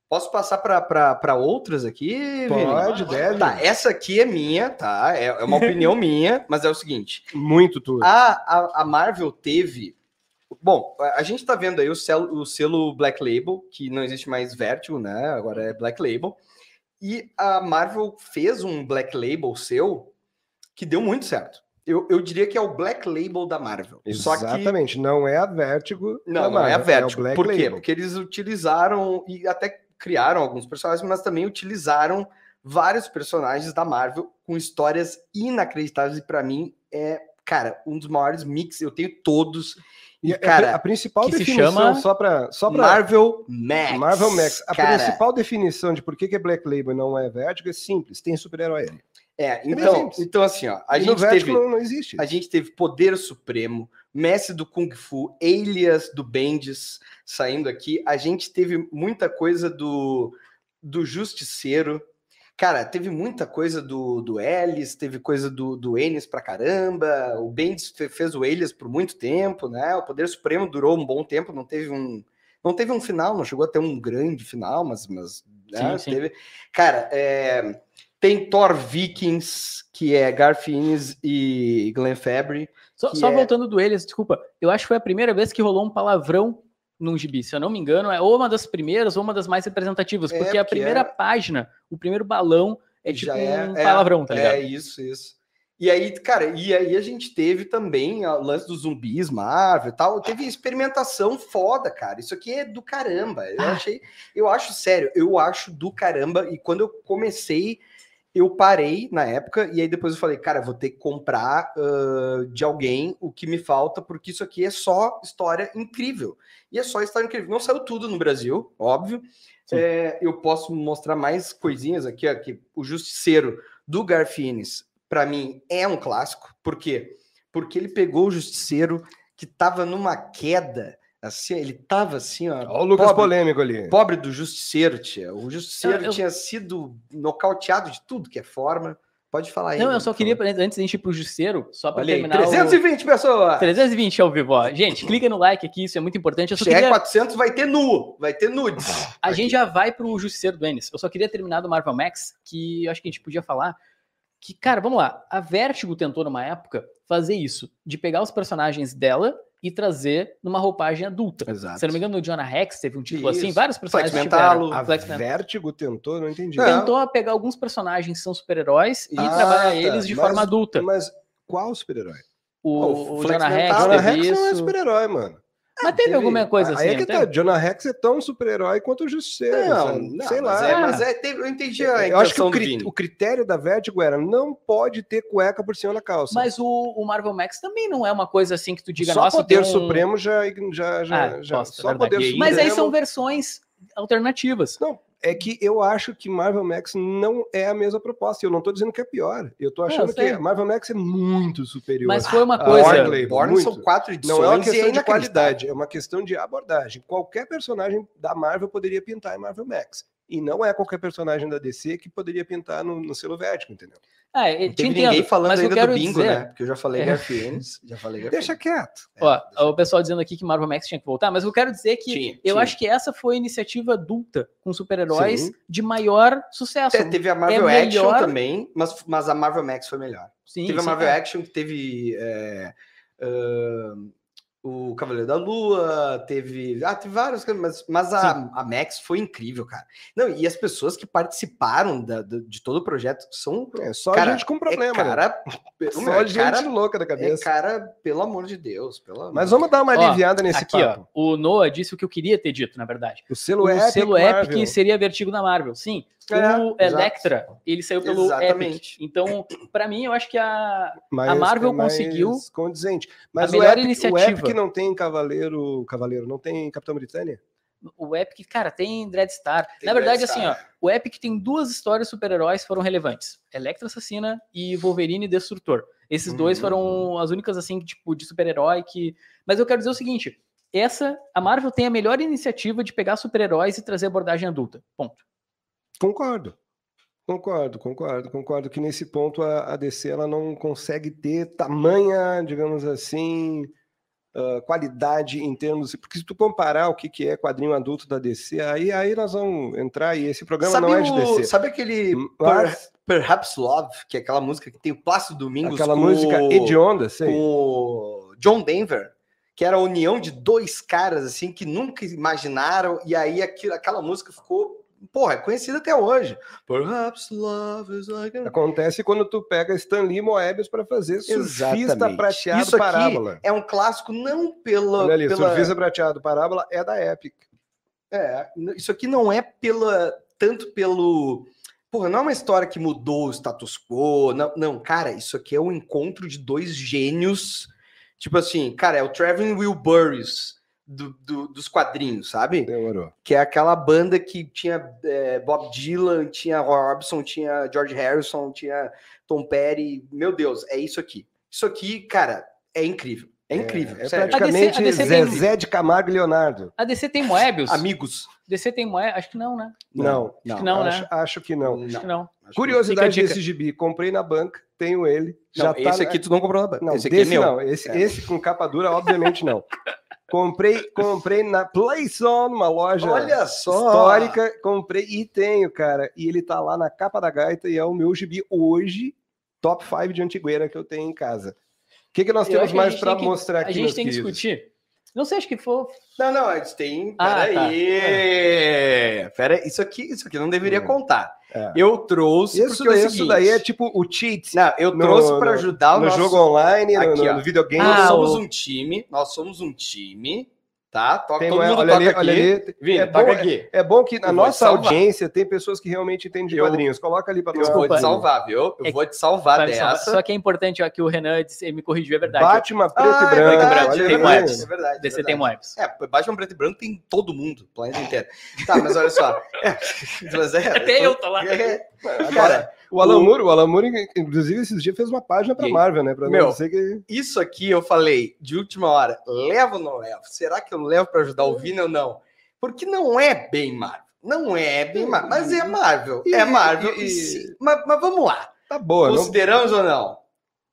Posso passar para outras aqui? Pode, deve. Tá, essa aqui é minha, tá? É, é uma opinião minha, mas é o seguinte: Muito tudo. a, a, a Marvel teve. Bom, a gente tá vendo aí o selo, o selo Black Label, que não existe mais Vertigo, né? Agora é Black Label. E a Marvel fez um Black Label seu que deu muito certo. Eu, eu diria que é o Black Label da Marvel. Só que Exatamente, não é a Vertigo. não, não é a Marvel, Vertigo. Black Por quê? Label. Porque eles utilizaram e até criaram alguns personagens, mas também utilizaram vários personagens da Marvel com histórias inacreditáveis e para mim é, cara, um dos maiores mix. Eu tenho todos. E, a- cara, a principal que se definição, chama só para só pra, Marvel Max. Marvel Max, a cara. principal definição de por que, que é Black Label e não é Vertigo é simples, tem super-herói ali. É, bem então, simples. então assim, ó, a E gente teve não, não existe. A gente teve Poder Supremo, Mestre do Kung Fu, Elias do Bendis saindo aqui. A gente teve muita coisa do, do Justiceiro. Cara, teve muita coisa do, do Ellis, teve coisa do, do Ennis pra caramba. O Bendis fe- fez o Elias por muito tempo, né? O Poder Supremo durou um bom tempo, não teve um. Não teve um final, não chegou a ter um grande final, mas, mas né, Sim, sim. teve. Cara, é, tem Thor Vikings, que é Garth Ennis e Glenn Fabry. Só, só é- voltando do eles, desculpa, eu acho que foi a primeira vez que rolou um palavrão num gibi, se eu não me engano, é ou uma das primeiras ou uma das mais representativas, É, porque a porque primeira é- página, o primeiro balão é tipo é- um é- palavrão, tá ligado? É isso, isso. E aí, cara, e aí a gente teve também o lance dos zumbis, Marvel e tal. Teve experimentação foda, cara. Isso aqui é do caramba. Eu Ah. achei, eu acho sério, eu acho do caramba. E quando eu comecei, eu parei na época, e aí depois eu falei, cara, eu vou ter que comprar ah, de alguém o que me falta, porque isso aqui é só história incrível. E é só história incrível. Não saiu tudo no Brasil, óbvio. É, eu posso mostrar mais coisinhas aqui, ó, que o Justiceiro do Garfienes, para mim, é um clássico. Por quê? Porque ele pegou o Justiceiro que tava numa queda, assim, ele tava assim, ó. Olha o Lucas pobre, polêmico ali. pobre do Justiceiro, tia. O Justiceiro Eu- eu- tinha sido nocauteado de tudo que é forma. Pode falar aí. Não, eu só queria, antes de a gente ir pro Justiceiro, só para terminar. o- 320 pessoas! 320 ao vivo, ó. Gente, clica no like aqui, isso é muito importante. Eu só Chegar queria... 400 vai ter nu, vai ter nudes. A gente já vai pro Justiceiro do Ennis. Eu só queria terminar do Marvel Max, que eu acho que a gente podia falar. Que, cara, vamos lá. A Vertigo tentou, numa época, fazer isso. De pegar os personagens dela e trazer numa roupagem adulta. Exato. Se não me engano, no Jonah Rex teve um título Isso. assim. Vários personagens Flex tiveram. A Flex. Vertigo tentou, não entendi. Não. Tentou pegar alguns personagens que são super-heróis e Ah, trabalhar tá. eles de Mas- forma adulta. Mas qual super-herói? O, o Flex Jonah Rex. Jonah Rex não é super-herói, mano. Mas teve alguma coisa Aí assim. é que tá, teve? Jonah Rex é tão super-herói quanto o Justiceiro. Não, não, sei mas lá. É, mas é, teve- eu entendi a eu acho que o, cri- o critério da Vertigo era não pode ter cueca por cima da calça. Mas o, o Marvel Max também não é uma coisa assim que tu diga, só nossa, poder um... supremo já já já, Ah, já só verdade. poder aí- Mas aí supremo- são versões alternativas. Não, é que eu acho que Marvel Max não é a mesma proposta. Eu não tô dizendo que é pior. Eu tô achando sei. que Marvel Max é muito superior. Mas foi uma Ah, coisa. Born- Born, são quatro edições Não é uma questão de qualidade, é uma questão de abordagem. Qualquer personagem da Marvel poderia pintar em Marvel Max. E não é qualquer personagem da DC que poderia pintar no, no selo Vertigo, entendeu? Ah, eu Não te teve entendo, ninguém falando mas ainda do bingo, dizer, né? Porque eu já falei É. Já falei. Deixa quieto. Ó, o pessoal dizendo aqui que Marvel Max tinha que voltar, mas eu quero dizer que Tinha, eu tinha. acho que essa foi a iniciativa adulta com super-heróis de maior sucesso. É, teve a Marvel É Action melhor- também, mas, mas a Marvel Max foi melhor. Sim, teve a sim, Marvel é. Action que teve é, ahn, o Cavaleiro da Lua, teve. Ah, teve vários, mas, mas a, a Max foi incrível, cara. Não, e as pessoas que participaram da- do- de todo o projeto são. É só Cara, gente com problema, é né? cara, Só é gente cara, louca da é cabeça. cara, pelo amor de Deus. Pelo Mas vamos dar uma Ó, aliviada nesse Aqui, ó, papo. o Noah disse o que eu queria ter dito, na verdade. O selo o Epic selo. Epic seria vertigo da Marvel. Sim, É, o exato. Electra, ele saiu pelo Exatamente. Epic. Então, pra mim, eu acho que a, Mas a Marvel é mais conseguiu condizente. Mas a o melhor Epic, o iniciativa. Epic não tem Cavaleiro, Cavaleiro, não tem Capitão Britânia? o Epic, cara, tem Dreadstar. Tem Na verdade, Dreadstar. assim, ó, o Epic tem duas histórias super-heróis que foram relevantes: Electra Assassina e Wolverine Destrutor. Esses dois Uhum. foram as únicas, assim, tipo, de super-herói que. Mas eu quero dizer o seguinte: essa, a Marvel tem a melhor iniciativa de pegar super-heróis e trazer abordagem adulta. Ponto. Concordo. Concordo, concordo, concordo que nesse ponto a, a DC ela não consegue ter tamanha, digamos assim, ah, qualidade em termos. Porque se tu comparar o que, que é quadrinho adulto da DC, aí, aí nós vamos entrar e esse programa Sabe, não é de o- DC. sabe aquele Mas Per- Perhaps Love, que é aquela música que tem o Plácido Domingos aquela com música hedionda, sei. com o John Denver, que era a união de dois caras assim que nunca imaginaram, e aí aquilo, aquela música ficou, porra, é conhecida até hoje. Perhaps love is like a... Acontece quando tu pega Stan Lee e Moebius para fazer surfista Exatamente. prateado Isso parábola. É um clássico não pela, Olha ali, pela surfista prateado parábola é da Epic. É, isso aqui não é pela tanto pelo. Porra, não é uma história que mudou o status quo. Não, não, cara, isso aqui é o encontro de dois gênios. Tipo assim, cara, é o Trevin Wilburys do, do- dos quadrinhos, sabe? Demorou. Que é aquela banda que tinha é, Bob Dylan, tinha Roy Orbison, tinha George Harrison, tinha Tom Petty. Meu Deus, é isso aqui. Isso aqui, cara, é incrível. É incrível. É sério. praticamente A DC tem- Zezé de Camargo e Leonardo. A DC tem Moebius? Amigos. DC tem Moebius? Acho que não, né? Não, Acho que não, acho, né? acho que não. Acho que não. Acho que Curiosidade a dica. desse gibi, comprei na banca, tenho ele. Não, Já tá esse na- aqui tu não comprou na banca. Não, esse aqui desse é meu. não. Esse, É. esse com capa dura, obviamente não. Comprei, comprei na Playson, uma loja Olha só! histórica, comprei e tenho, cara. E ele tá lá na capa da gaita e é o meu gibi hoje, top 5 de antigueira que eu tenho em casa. O que, que nós temos a mais gente para mostrar A aqui, gente meus tem que queridos? discutir. Não sei, acho que for. Não, não, a gente tem. Ah, Peraí. Pera, isso aqui, isso aqui não deveria Hum. contar. É. Eu trouxe. Isso porque é o daí, isso seguinte- daí é tipo o cheat Não, eu no- trouxe para no- ajudar o no nosso. jogo online, no- Aqui, no, no videogame. Nós Ah, somos o- um time. Nós somos um time. Tá? Toca, Tem todo mundo olha toca ali, aqui. olha ali. Vini, é, toca bom, aqui. é bom que na Eu nossa audiência tem pessoas que realmente entendem de Eu- quadrinhos. Coloca ali para Eu nós. vou te salvar, viu? Eu É- vou te salvar me salvar. dessa. Só que é importante ó, que o Renan disse- me corrigiu, é verdade. Batman preto Ah, e é branco. verdade, olha é aí. tem verdade, Moebius. é verdade, é DC verdade. tem Moebius. É, Batman preto e branco tem todo mundo, o planeta inteiro. Tá, mas olha só. É, mas é, Até eu tô lá. É, Agora, o Alan o- Moore, o Alan Moore, inclusive, esses dias fez uma página para E- Marvel, né? Para Meu, não dizer que. Isso aqui eu falei de última hora. Levo ou não levo? Será que eu levo para ajudar o Vini ou não? Porque não é bem Marvel. Não é bem Marvel. Mas é Marvel. E- é Marvel. e- e. Mas, mas vamos lá. Tá boa. Não... Consideramos ou não?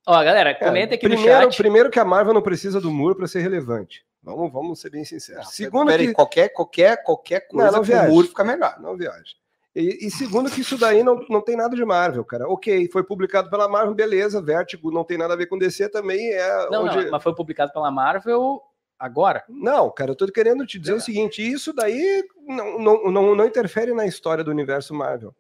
Ó, galera, É, comenta aqui primeiro, no chat. primeiro que a Marvel não precisa do muro para ser relevante. Vamos, vamos ser bem sinceros. Segundo Peraí, que qualquer, qualquer, qualquer Não, coisa não com viaja. o muro fica melhor. não viaja. E, e segundo que isso daí não, não tem nada de Marvel, cara. Ok, foi publicado pela Marvel, beleza. Vértigo não tem nada a ver com DC também é Não, onde... não, mas foi publicado pela Marvel agora. Não, cara, eu tô querendo te dizer o seguinte: isso daí não, não, não, não interfere na história do universo Marvel.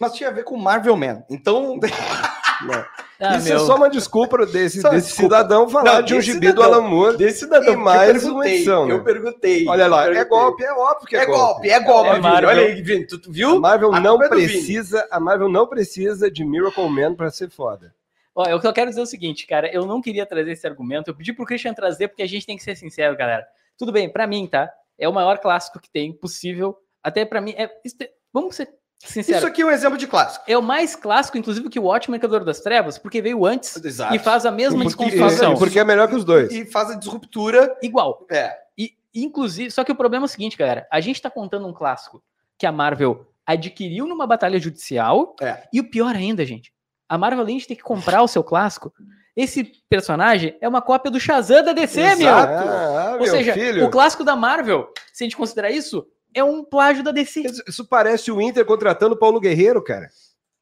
Mas tinha a ver com Marvel Man. Então, Não. Ah, Isso meu. é só uma desculpa desse, Só desse desculpa. cidadão falar Não, de um gibi do cidadão. Alan Moore. Desse cidadão, E mais uma edição, né? Eu perguntei. Olha lá, é perguntei. golpe, é óbvio que é, É golpe, é golpe, É. Marvel. Olha aí, Vini, tu, tu A viu? Marvel A não é do precisa, a Marvel não precisa de Miracle Man pra ser foda. Ó, eu só quero dizer o seguinte, cara, eu não queria trazer esse argumento, eu pedi pro Christian trazer porque a gente tem que ser sincero, galera. Tudo bem, pra mim, tá? É o maior clássico que tem possível. Até pra mim, é, é- vamos ser sinceros. Isso aqui é um exemplo de clássico. É o mais clássico, inclusive, que o Watchmen Mercador das Trevas, porque veio antes Exato. e faz a mesma Porque, desconstrução. porque é melhor que os dois. E faz a disruptura. Igual. É. E, inclusive, só que o problema é o seguinte, galera. A gente tá contando um clássico que a Marvel adquiriu numa batalha judicial. É. E o pior ainda, gente, a Marvel, além de ter que comprar o seu clássico, esse personagem é uma cópia do Shazam da DC, meu. Exato. Ah, Ou meu seja, filho. o clássico da Marvel, se a gente considerar isso, é um plágio da DC. Isso, isso parece o Inter contratando o Paulo Guerreiro, cara.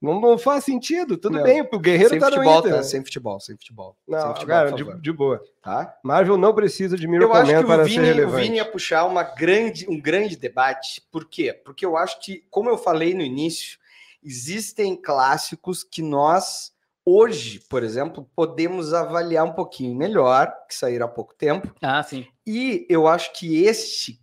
Não, não faz sentido. Tudo Não. bem, o Guerreiro sem tá no futebol, Inter. tá? Sem futebol, sem futebol. Não, sem futebol, cara, de, de boa. Tá? Marvel não precisa de Eu Miracle acho Man que para o ser Vini, o relevante. Vini ia puxar uma grande, um grande debate. Por quê? Porque eu acho que, como eu falei no início, existem clássicos que nós, hoje, por exemplo, podemos avaliar um pouquinho melhor, que saíram há pouco tempo. Ah, sim. E eu acho que este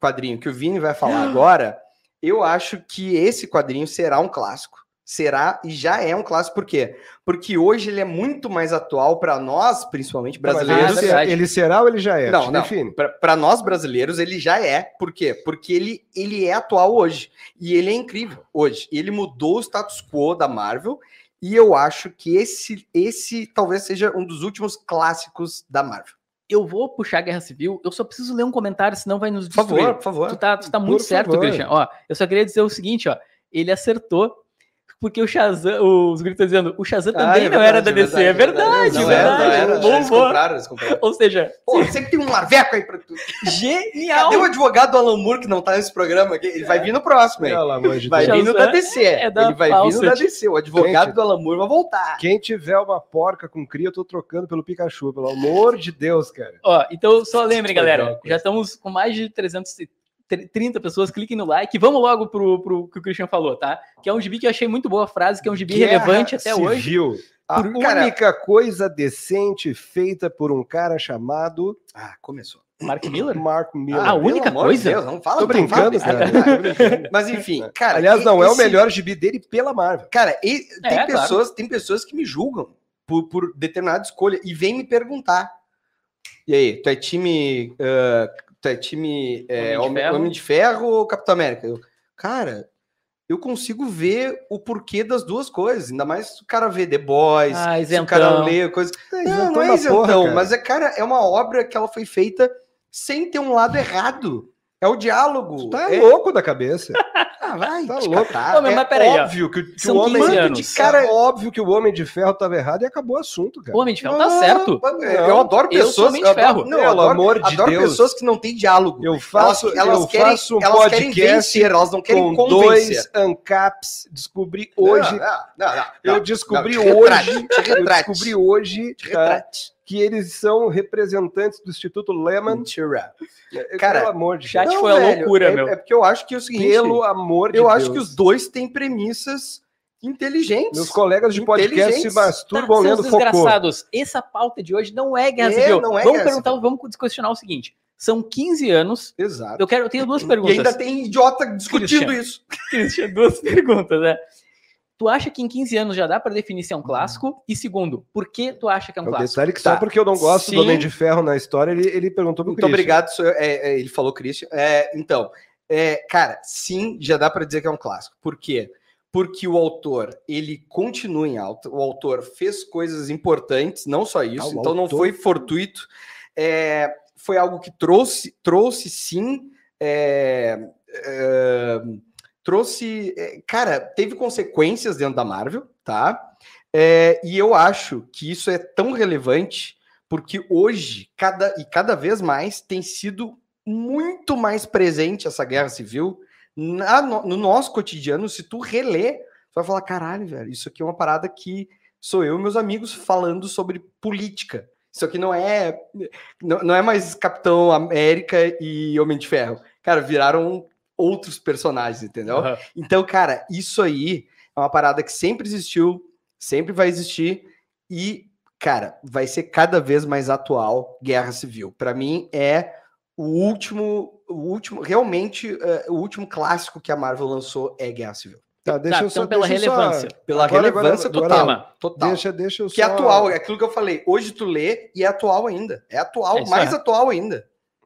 quadrinho que o Vini vai falar agora, eu acho que esse quadrinho será um clássico. Será e já é um clássico, por quê? Porque hoje ele é muito mais atual para nós, principalmente brasileiros. ele, Ah, verdade. ele será ou ele já é? Não, não. Para nós brasileiros, ele já é. Por quê? Porque ele, ele é atual hoje. E ele é incrível hoje. Ele mudou o status quo da Marvel. E eu acho que esse, esse talvez seja um dos últimos clássicos da Marvel. Eu vou puxar a Guerra Civil, eu só preciso ler um comentário, senão vai nos Por favor, destruir. por favor. Tu tá, tu tá Por muito certo, favor. Christian. Ó, eu só queria dizer o seguinte, ó. Ele acertou, porque o Shazam, os gritos dizendo, o Shazam Ah, também é não era da verdade, DC. É verdade, Não verdade. era, não era. Boa, Eles compraram, eles compraram. Ou seja, Pô, sempre tem um marveco aí pra tu. genial. Cadê o advogado do Alan Moore que não tá nesse programa aqui? Ele vai vir no próximo, hein? Pelo amor de Vai vindo Shazam da DC. é da Ele vai vindo Fawcett. da DC. O advogado Gente. do Alan Moore vai voltar. Quem tiver uma porca com cria, eu tô trocando pelo Pikachu, pelo amor de Deus, cara. Ó, então só lembrem, galera, já estamos com mais de 330 pessoas, cliquem no like, vamos logo pro, pro que o Christian falou, tá? Que é um gibi que eu achei muito boa a frase, que é um gibi Guerra relevante até hoje. Civil. A Por- cara- única coisa decente feita por um cara chamado Ah, começou. Mark Miller? Mark Miller. Ah, a única Pelo amor de coisa? Deus, não fala Tô brincando, cara. Mas enfim, cara. Aliás, não é o melhor gibi dele pela Marvel. Cara, e tem, É, claro. pessoas, tem pessoas que me julgam por, por determinada escolha e vêm me perguntar. E aí, tu é time. ah, tu é time Homem é, de Homem, Ferro? Homem de Ferro ou Capitão América? Eu, cara, eu consigo ver o porquê das duas coisas. Ainda mais se o cara vê The Boys, Ah, se o cara lê coisa. É, Não, não é isentão, porra, mas é, cara, é uma obra que ela foi feita sem ter um lado errado. É o diálogo. Tá é... louco da cabeça. Ah, vai, Tá louco. catar. Ô, mas- é mas peraí, ó. óbvio que, o- que São o homem 15 de anos. cara, é óbvio que o Homem de Ferro estava errado e acabou o assunto, cara. O Homem de Ferro tá Não, certo. Eu adoro eu sou pessoas. Homem de eu adoro- Ferro. Não, Pelo adoro, amor de adoro Deus. pessoas que não têm diálogo. Eu faço, elas, elas eu querem, faço um elas querem vencer, elas não querem com convencer. dois ancaps. Descobri hoje. Não, não, não, não, eu descobri Não, te retrate, hoje. te Eu retrate. descobri hoje Te tá, retrate. Que eles são representantes do Instituto Lehman. Mentira. É, Cara, pelo amor de chat Deus. foi a loucura, é, meu. É porque eu acho que é o seguinte. Pelo amor de eu Deus. acho que os dois têm premissas inteligentes. Meus colegas de podcast se masturbam Tá, lendo Foucault. desgraçados, essa pauta de hoje não é Guerra É, Civil. não é vamos Guerra perguntar, vamos questionar o seguinte. São 15 anos. Exato. Eu quero, eu tenho duas E perguntas. ainda tem idiota discutindo Christian. isso. Christian, duas perguntas, né? Tu acha que em 15 anos já dá pra definir se é um clássico? E segundo, por que tu acha que é um É clássico? detalhe que Tá. só porque eu não gosto Sim. do Homem de Ferro na história, ele, ele perguntou pro Muito Christian. obrigado. sou eu- é, é, ele falou, Christian. É, então, é, cara, sim, já dá para dizer que é um clássico. Por quê? Porque o autor, ele continua em alta. O autor fez coisas importantes, não só isso. Ah, então não autor- foi fortuito. É, foi algo que trouxe, trouxe sim. Trouxe, é, cara, teve consequências dentro da Marvel, tá? É, e eu acho que isso é tão relevante porque hoje, cada e cada vez mais, tem sido muito mais presente essa guerra civil na- no, no nosso cotidiano. Se tu relê, tu vai falar: caralho, velho, isso aqui é uma parada que sou eu e meus amigos falando sobre política. Isso aqui não é não, não é mais Capitão América e Homem de Ferro. Cara, viraram outros personagens, entendeu? Aham. Então, cara, isso aí é uma parada que sempre existiu, sempre vai existir. E, cara, vai ser cada vez mais atual Guerra Civil. Para mim, é o último, o último, realmente, é, o último clássico que a Marvel lançou é Guerra Civil. Tá, deixa Tá, eu só, então pela deixa eu só- relevância. Pela Agora, relevância agora, do total. tema. total. Deixa, deixa eu Que é só- atual, é aquilo que eu falei. Hoje tu lê e é atual ainda. É atual, É mais aí. atual ainda.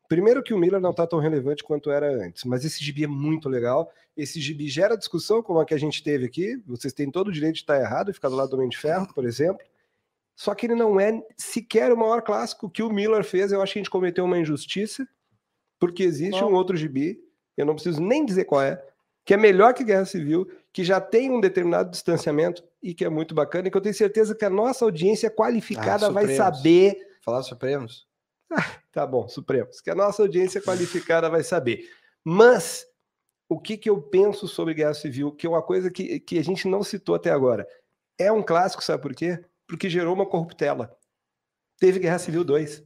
Primeiro que o Miller não tá tão relevante quanto era antes, mas esse gibi é muito legal. Esse gibi gera discussão como a que a gente teve aqui. Vocês têm todo o direito de estar errado e ficar do lado do Homem de Ferro, por exemplo. Só que ele não é sequer o maior clássico que o Miller fez. Eu acho que a gente cometeu uma injustiça, porque existe um outro gibi, eu não preciso nem dizer qual é, que é melhor que Guerra Civil, que já tem um determinado distanciamento e que é muito bacana, e que eu tenho certeza que a nossa audiência qualificada Ah, vai saber Falar Supremos? Tá bom, Supremos, que a nossa audiência qualificada vai saber. Mas o que, que eu penso sobre Guerra Civil, que é uma coisa que, que a gente não citou até agora. É um clássico, sabe por quê? Porque gerou uma corruptela. Teve Guerra Civil 2.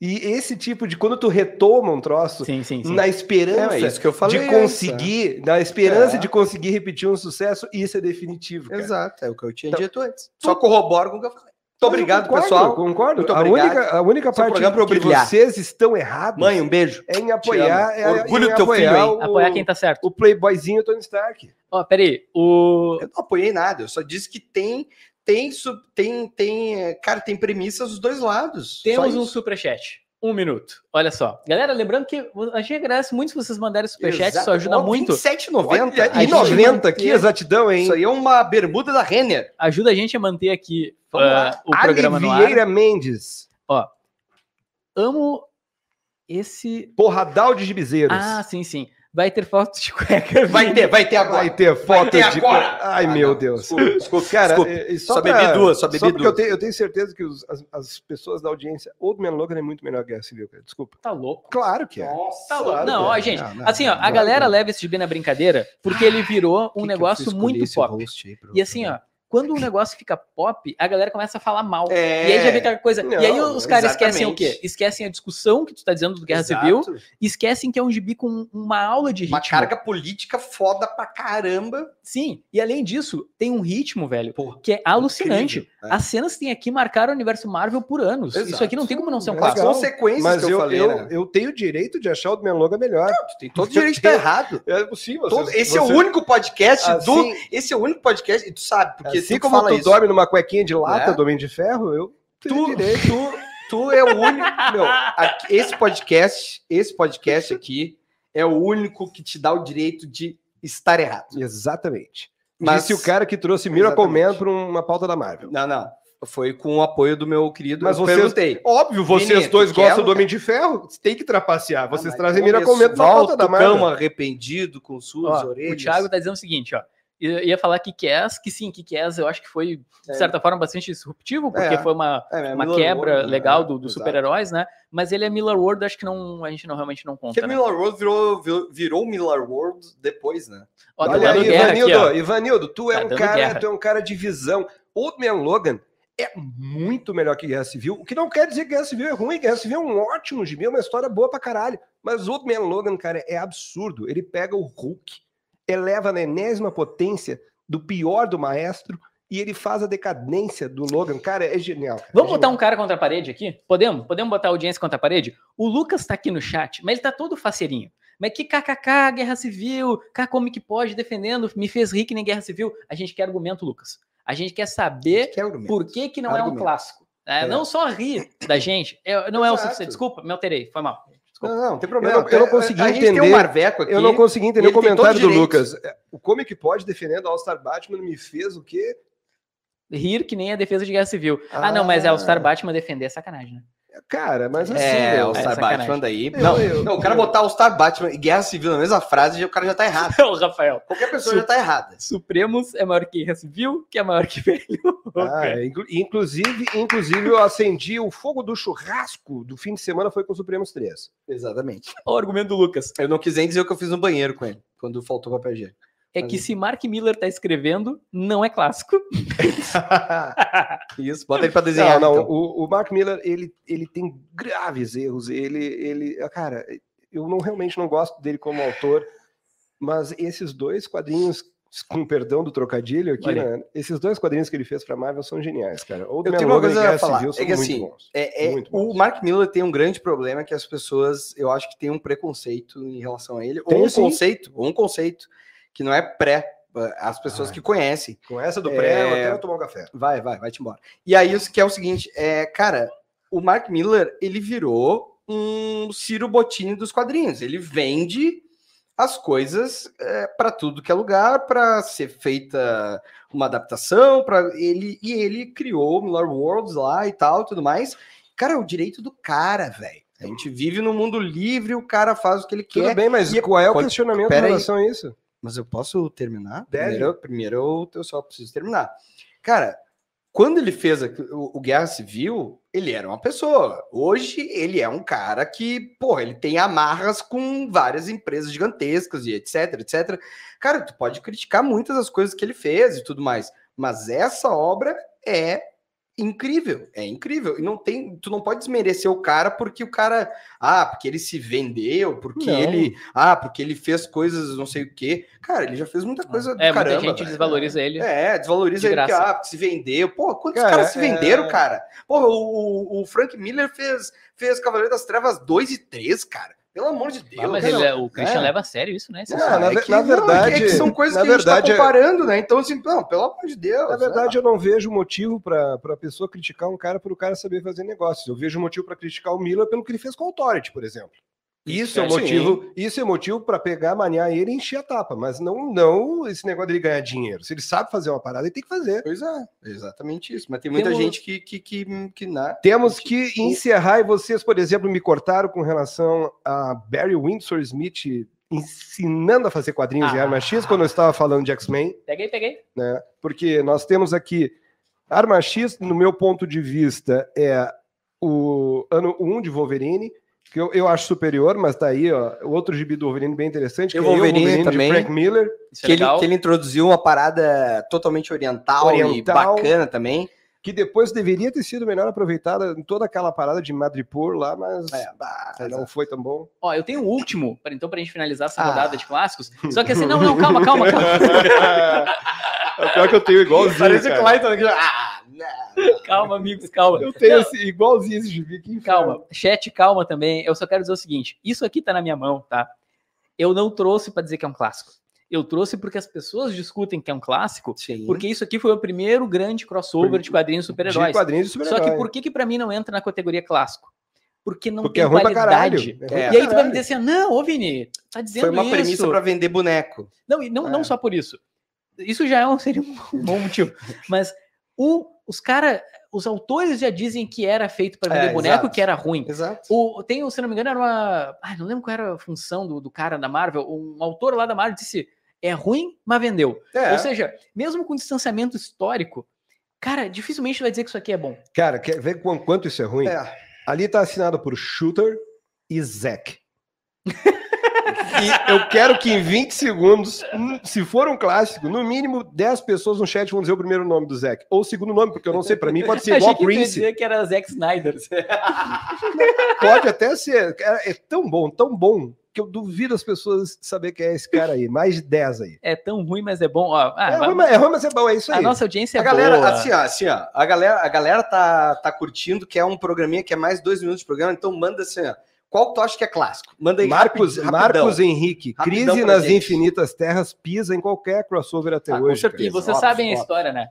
E esse tipo de. Quando tu retoma um troço Sim, sim, sim. na esperança É, é falei de conseguir, na esperança É. de conseguir repetir um sucesso, isso é definitivo. cara. Exato, é o que eu tinha Então, dito antes. Só corroboro com o que eu falei. Muito obrigado, concordo, pessoal. Concordo. Muito a, obrigado. única, a única Seu parte eu que brilhar. vocês estão errados Mãe, um beijo. é em apoiar, é, Orgulho em do teu filho, apoiar hein? o, Apoiar quem tá certo. o playboyzinho Tony Stark. Ó, peraí, o... Eu não apoiei nada, eu só disse que tem, tem, tem, tem, é, cara, tem premissas dos dois lados. Temos um superchat. Um minuto. Olha só. Galera, lembrando que a gente agradece muito se vocês mandarem superchat, isso ajuda Ó, muito. 27,90. Olha, a e gente 90 aqui, exatidão, hein? Isso aí é uma bermuda da Renner. Ajuda a gente a manter aqui lá. o programa no ar. Vieira Mendes, Amo esse... porradal de gibizeiros. Ah, sim, sim. Vai ter foto de cueca. Vai ter, vai ter agora. Vai ter foto ter de... agora. Ai, Ah, meu não. Deus. Desculpa, desculpa, Cara, desculpa. Só pra- bebi duas, só bebi porque duas. Eu tenho, eu tenho certeza que os- as, as pessoas da audiência, Old Man Logan é muito melhor que Civil, cara. Desculpa. Tá louco. Claro que é. Nossa, Tá louco. Claro, não, cara. ó, gente, Não, não, assim, ó, não, a claro, galera leva esse gibi na brincadeira porque ele virou um negócio muito pop. E assim, ó, quando o negócio fica pop, a galera começa a falar mal. É, E aí já vê aquela coisa. e aí Não, os caras esquecem o quê? Esquecem a discussão que tu tá dizendo do Guerra Exato. Civil, esquecem que é um gibi com uma aula de ritmo. Uma carga política foda pra caramba. Sim, e além disso, tem um ritmo, velho, Porra, que é alucinante. incrível, né? As cenas que tem aqui marcaram o universo Marvel por anos. Exato. Isso aqui não tem como não ser um As clássico. legal. consequências Mas que eu, eu, falei, eu, né? eu tenho o direito de achar o Man Logan melhor. Tu tem todo o direito de estar errado. É possível. Todo- esse é o único podcast do. Assim- Esse é o único podcast, e tu sabe, porque assim tu como tu isso. dorme numa cuequinha de lata É. do Homem de Ferro, eu Tu, direito. tu, tu é o único. Meu, aqui- esse podcast, esse podcast aqui é o único que te dá o direito de estar errado. Exatamente. Mas- Disse o cara que trouxe Miracle Man para uma pauta da Marvel. Não, não. Foi com o apoio do meu querido. Mas eu vocês- perguntei. Óbvio, vocês Menino, dois gostam do Homem de Ferro, tem que trapacear. Ah, Vocês mas trazem Miracle Man pra pauta volta da o Marvel. cão arrependido com suas Ó, orelhas. o Thiago tá dizendo o seguinte, ó. Ia falar que Kick-Ass, que sim, Kick-Ass eu acho que foi, de É. certa forma, bastante disruptivo, porque É. foi uma, É, é uma Miller quebra World, né? legal do- dos super-heróis, né? Mas ele é Miller World, acho que não, a gente não realmente não conta, Porque né? Miller World virou, virou, virou Miller World depois, né? Ó, tá Olha aí, guerra aqui, Ivanildo. Ivanildo, tu é Tá um dando cara, guerra. tu é um cara de visão. Old Man Logan é muito melhor que Guerra Civil, o que não quer dizer que Guerra Civil é ruim, Guerra Civil é um ótimo gibi, é uma história boa pra caralho. Mas Old Man Logan, cara, é absurdo. Ele pega o Hulk, eleva na enésima potência do pior do maestro e ele faz a decadência do Logan. Cara, é genial. cara, Vamos é botar genial. um cara contra a parede aqui? Podemos? Podemos botar a audiência contra a parede? O Lucas tá aqui no chat, mas ele tá todo faceirinho. Mas que kkk, guerra civil, cá como que pode, defendendo, me fez rir que nem guerra civil. A gente quer argumento, Lucas. A gente quer saber Que argumento. por que, que não é um Argumento. clássico. É, É. Não só rir da gente, é- não é o Exato. suficiente. Desculpa, me alterei, foi mal. Não, não, não tem problema. Eu não- eu não consegui a, a gente tem entender. um aqui. Eu não consegui entender o comentário do. Lucas. É, O Comic Pod defendendo All-Star Batman me fez o quê? Rir que nem a defesa de guerra civil. Ah, não, mas é o Star Batman defender é sacanagem, né? Cara, mas assim, É, meu, o é Star sacanagem. Batman daí. Eu- não, eu- não, o cara eu- botar o Star Batman e Guerra Civil na mesma frase, o cara já tá errado. o Rafael. Qualquer pessoa já tá errada. Supremos é maior que guerra civil, que é maior que velho. Ah, é, inclu- inclusive, inclusive, eu acendi o fogo do churrasco do fim de semana foi com o Supremos 3. Exatamente. Olha o argumento do Lucas. Eu não quis nem dizer o que eu fiz no banheiro com ele, quando faltou papel higiênico. É que se Mark Miller tá escrevendo, não é clássico. Isso, bota ele pra desenhar. não, não, então. o, o Mark Miller, ele, ele tem graves erros. Ele, ele, cara, eu não realmente não gosto dele como autor, mas esses dois quadrinhos com perdão do trocadilho aqui, né? Esses dois quadrinhos que ele fez pra Marvel são geniais, cara. O Eu Man tenho uma coisa a falar, Civil é que assim. É, é- o. Mark Miller tem um grande problema que as pessoas, eu acho que tem um preconceito em relação a ele, Tem, ou um sim. conceito, ou um conceito que não é pré, as pessoas Ai. que conhecem. Com essa do É, pré, eu até vou tomar um café. Vai, vai, vai-te embora. E aí, isso que é o seguinte, é, cara, o Mark Miller, ele virou um Ciro Bottini dos quadrinhos. Ele vende as coisas para tudo que é lugar, para ser feita uma adaptação, para ele e ele criou o Miller Worlds lá e tal, tudo mais. Cara, é o direito do cara, velho. A gente vive num mundo livre, o cara faz o que ele Tudo quer. bem, mas E- qual é o pode- questionamento em pera aí. relação a isso? Mas eu posso terminar? Deve. Primeiro, primeiro eu, só preciso terminar. Cara, quando ele fez a- o, o Guerra Civil, ele era uma pessoa. Hoje ele é um cara que, porra, ele tem amarras com várias empresas gigantescas e etc, etc. Cara, tu pode criticar muitas das coisas que ele fez e tudo mais, mas essa obra é incrível, é incrível. E não tem, tu não pode desmerecer o cara porque o cara, ah, porque ele se vendeu, porque Não. ele, ah, porque ele fez coisas não sei o quê. Cara, ele já fez muita coisa do É, caramba. muita gente velho. desvaloriza ele. É, desvaloriza De ele porque, graça. ah, porque se vendeu. Pô, quantos Cara, caras se é- venderam, cara? Pô, o, o- o Frank Miller fez, fez Cavaleiro das Trevas 2 e 3, cara. Pelo amor de Deus. Ah, mas cara. ele, é- o Christian É. leva a sério isso, né? Não, cara. na é que- na não, é que- verdade- é são coisas na que a gente verdade, tá é- comparando, né? Então, assim, não, pelo amor de Deus. Na verdade, eu não vejo motivo para a pessoa criticar um cara por o cara saber fazer negócios. Eu vejo motivo para criticar o Miller pelo que ele fez com o Authority, por exemplo. Isso é Sim. motivo, isso é motivo para pegar, maniar ele e encher a tapa, mas não, não esse negócio dele ganhar dinheiro. Se ele sabe fazer uma parada, ele tem que fazer. Pois é, exatamente isso. Mas tem muita Temos- gente que, que, que, que né? Temos que encerrar, e vocês, por exemplo, me cortaram com relação a Barry Windsor Smith ensinando a fazer quadrinhos em Ah. Arma X quando eu estava falando de X-Men. Peguei, peguei. né? Porque nós temos aqui Arma X, no meu ponto de vista, é o ano 1 de Wolverine, que eu, eu acho superior, mas tá aí, ó, o outro gibi do Wolverine bem interessante, que E o é Eu, Wolverine também. de Frank Miller, é Que ele, que ele introduziu uma parada totalmente oriental, Oriental. e bacana também. que depois deveria ter sido melhor aproveitada em toda aquela parada de Madripoor lá, mas É, bah, exato. não foi tão bom. Ó, eu tenho o último, pra, então, pra gente finalizar essa Ah. rodada de clássicos. Só que assim, não, não, calma, calma, calma. é pior que eu tenho igualzinho, Parece o. Clayton aqui. Ah. Calma, amigos, calma. Eu tenho esse, igualzinho esse gibi aqui. Calma, chat, calma também. Eu só quero dizer o seguinte: isso aqui tá na minha mão, tá? Eu não trouxe pra dizer que é um clássico. Eu trouxe porque as pessoas discutem que é um clássico, Sim. porque isso aqui foi o primeiro grande crossover de quadrinhos De super-heróis. quadrinhos de Só que por que que para mim não entra na categoria clássico? Porque não Porque tem é ruim pra qualidade. caralho. É ruim. E pra aí tu vai me dizer assim, não, ô Vini, tá dizendo Foi uma isso. premissa para vender boneco. Não, e não, É. não só por isso. Isso já é um, seria um bom motivo. Mas o, os caras, os autores já dizem que era feito para vender É, boneco, exato. que era ruim. Exato. O, tem, se não me engano, era uma. Ai, não lembro qual era a função do, do cara da Marvel. Um autor lá da Marvel disse: é ruim, mas vendeu. É. Ou seja, mesmo com distanciamento histórico, cara, dificilmente vai dizer que isso aqui é bom. Cara, quer ver qu- quanto isso é ruim? É. Ali tá assinado por Shooter e Zack. e eu quero que em 20 segundos, se for um clássico, no mínimo 10 pessoas no chat vão dizer o primeiro nome do Zack. Ou o segundo nome, porque eu não sei, pra mim pode ser igual Prince. dizer que era Zack Snyder. Pode até ser. Cara, É tão bom, tão bom, que eu duvido as pessoas saber quem é esse cara aí. Mais de 10 aí. É tão ruim, mas é bom. Ó, ah, é, vai- ruim, mas, é ruim, mas é bom, é isso a aí. nossa audiência é A galera, boa. assim, ó, assim, ó, a galera, a galera tá, tá curtindo, que é um programinha que é mais dois minutos de programa, então manda assim, ó. Qual que tu acha que é clássico? Manda aí Marcos, rapid- rapidão. Marcos Henrique, Rapidão Crise nas gente. Infinitas Terras pisa em qualquer crossover até Ah, com hoje. certeza. E vocês óbvio, sabem a história, né?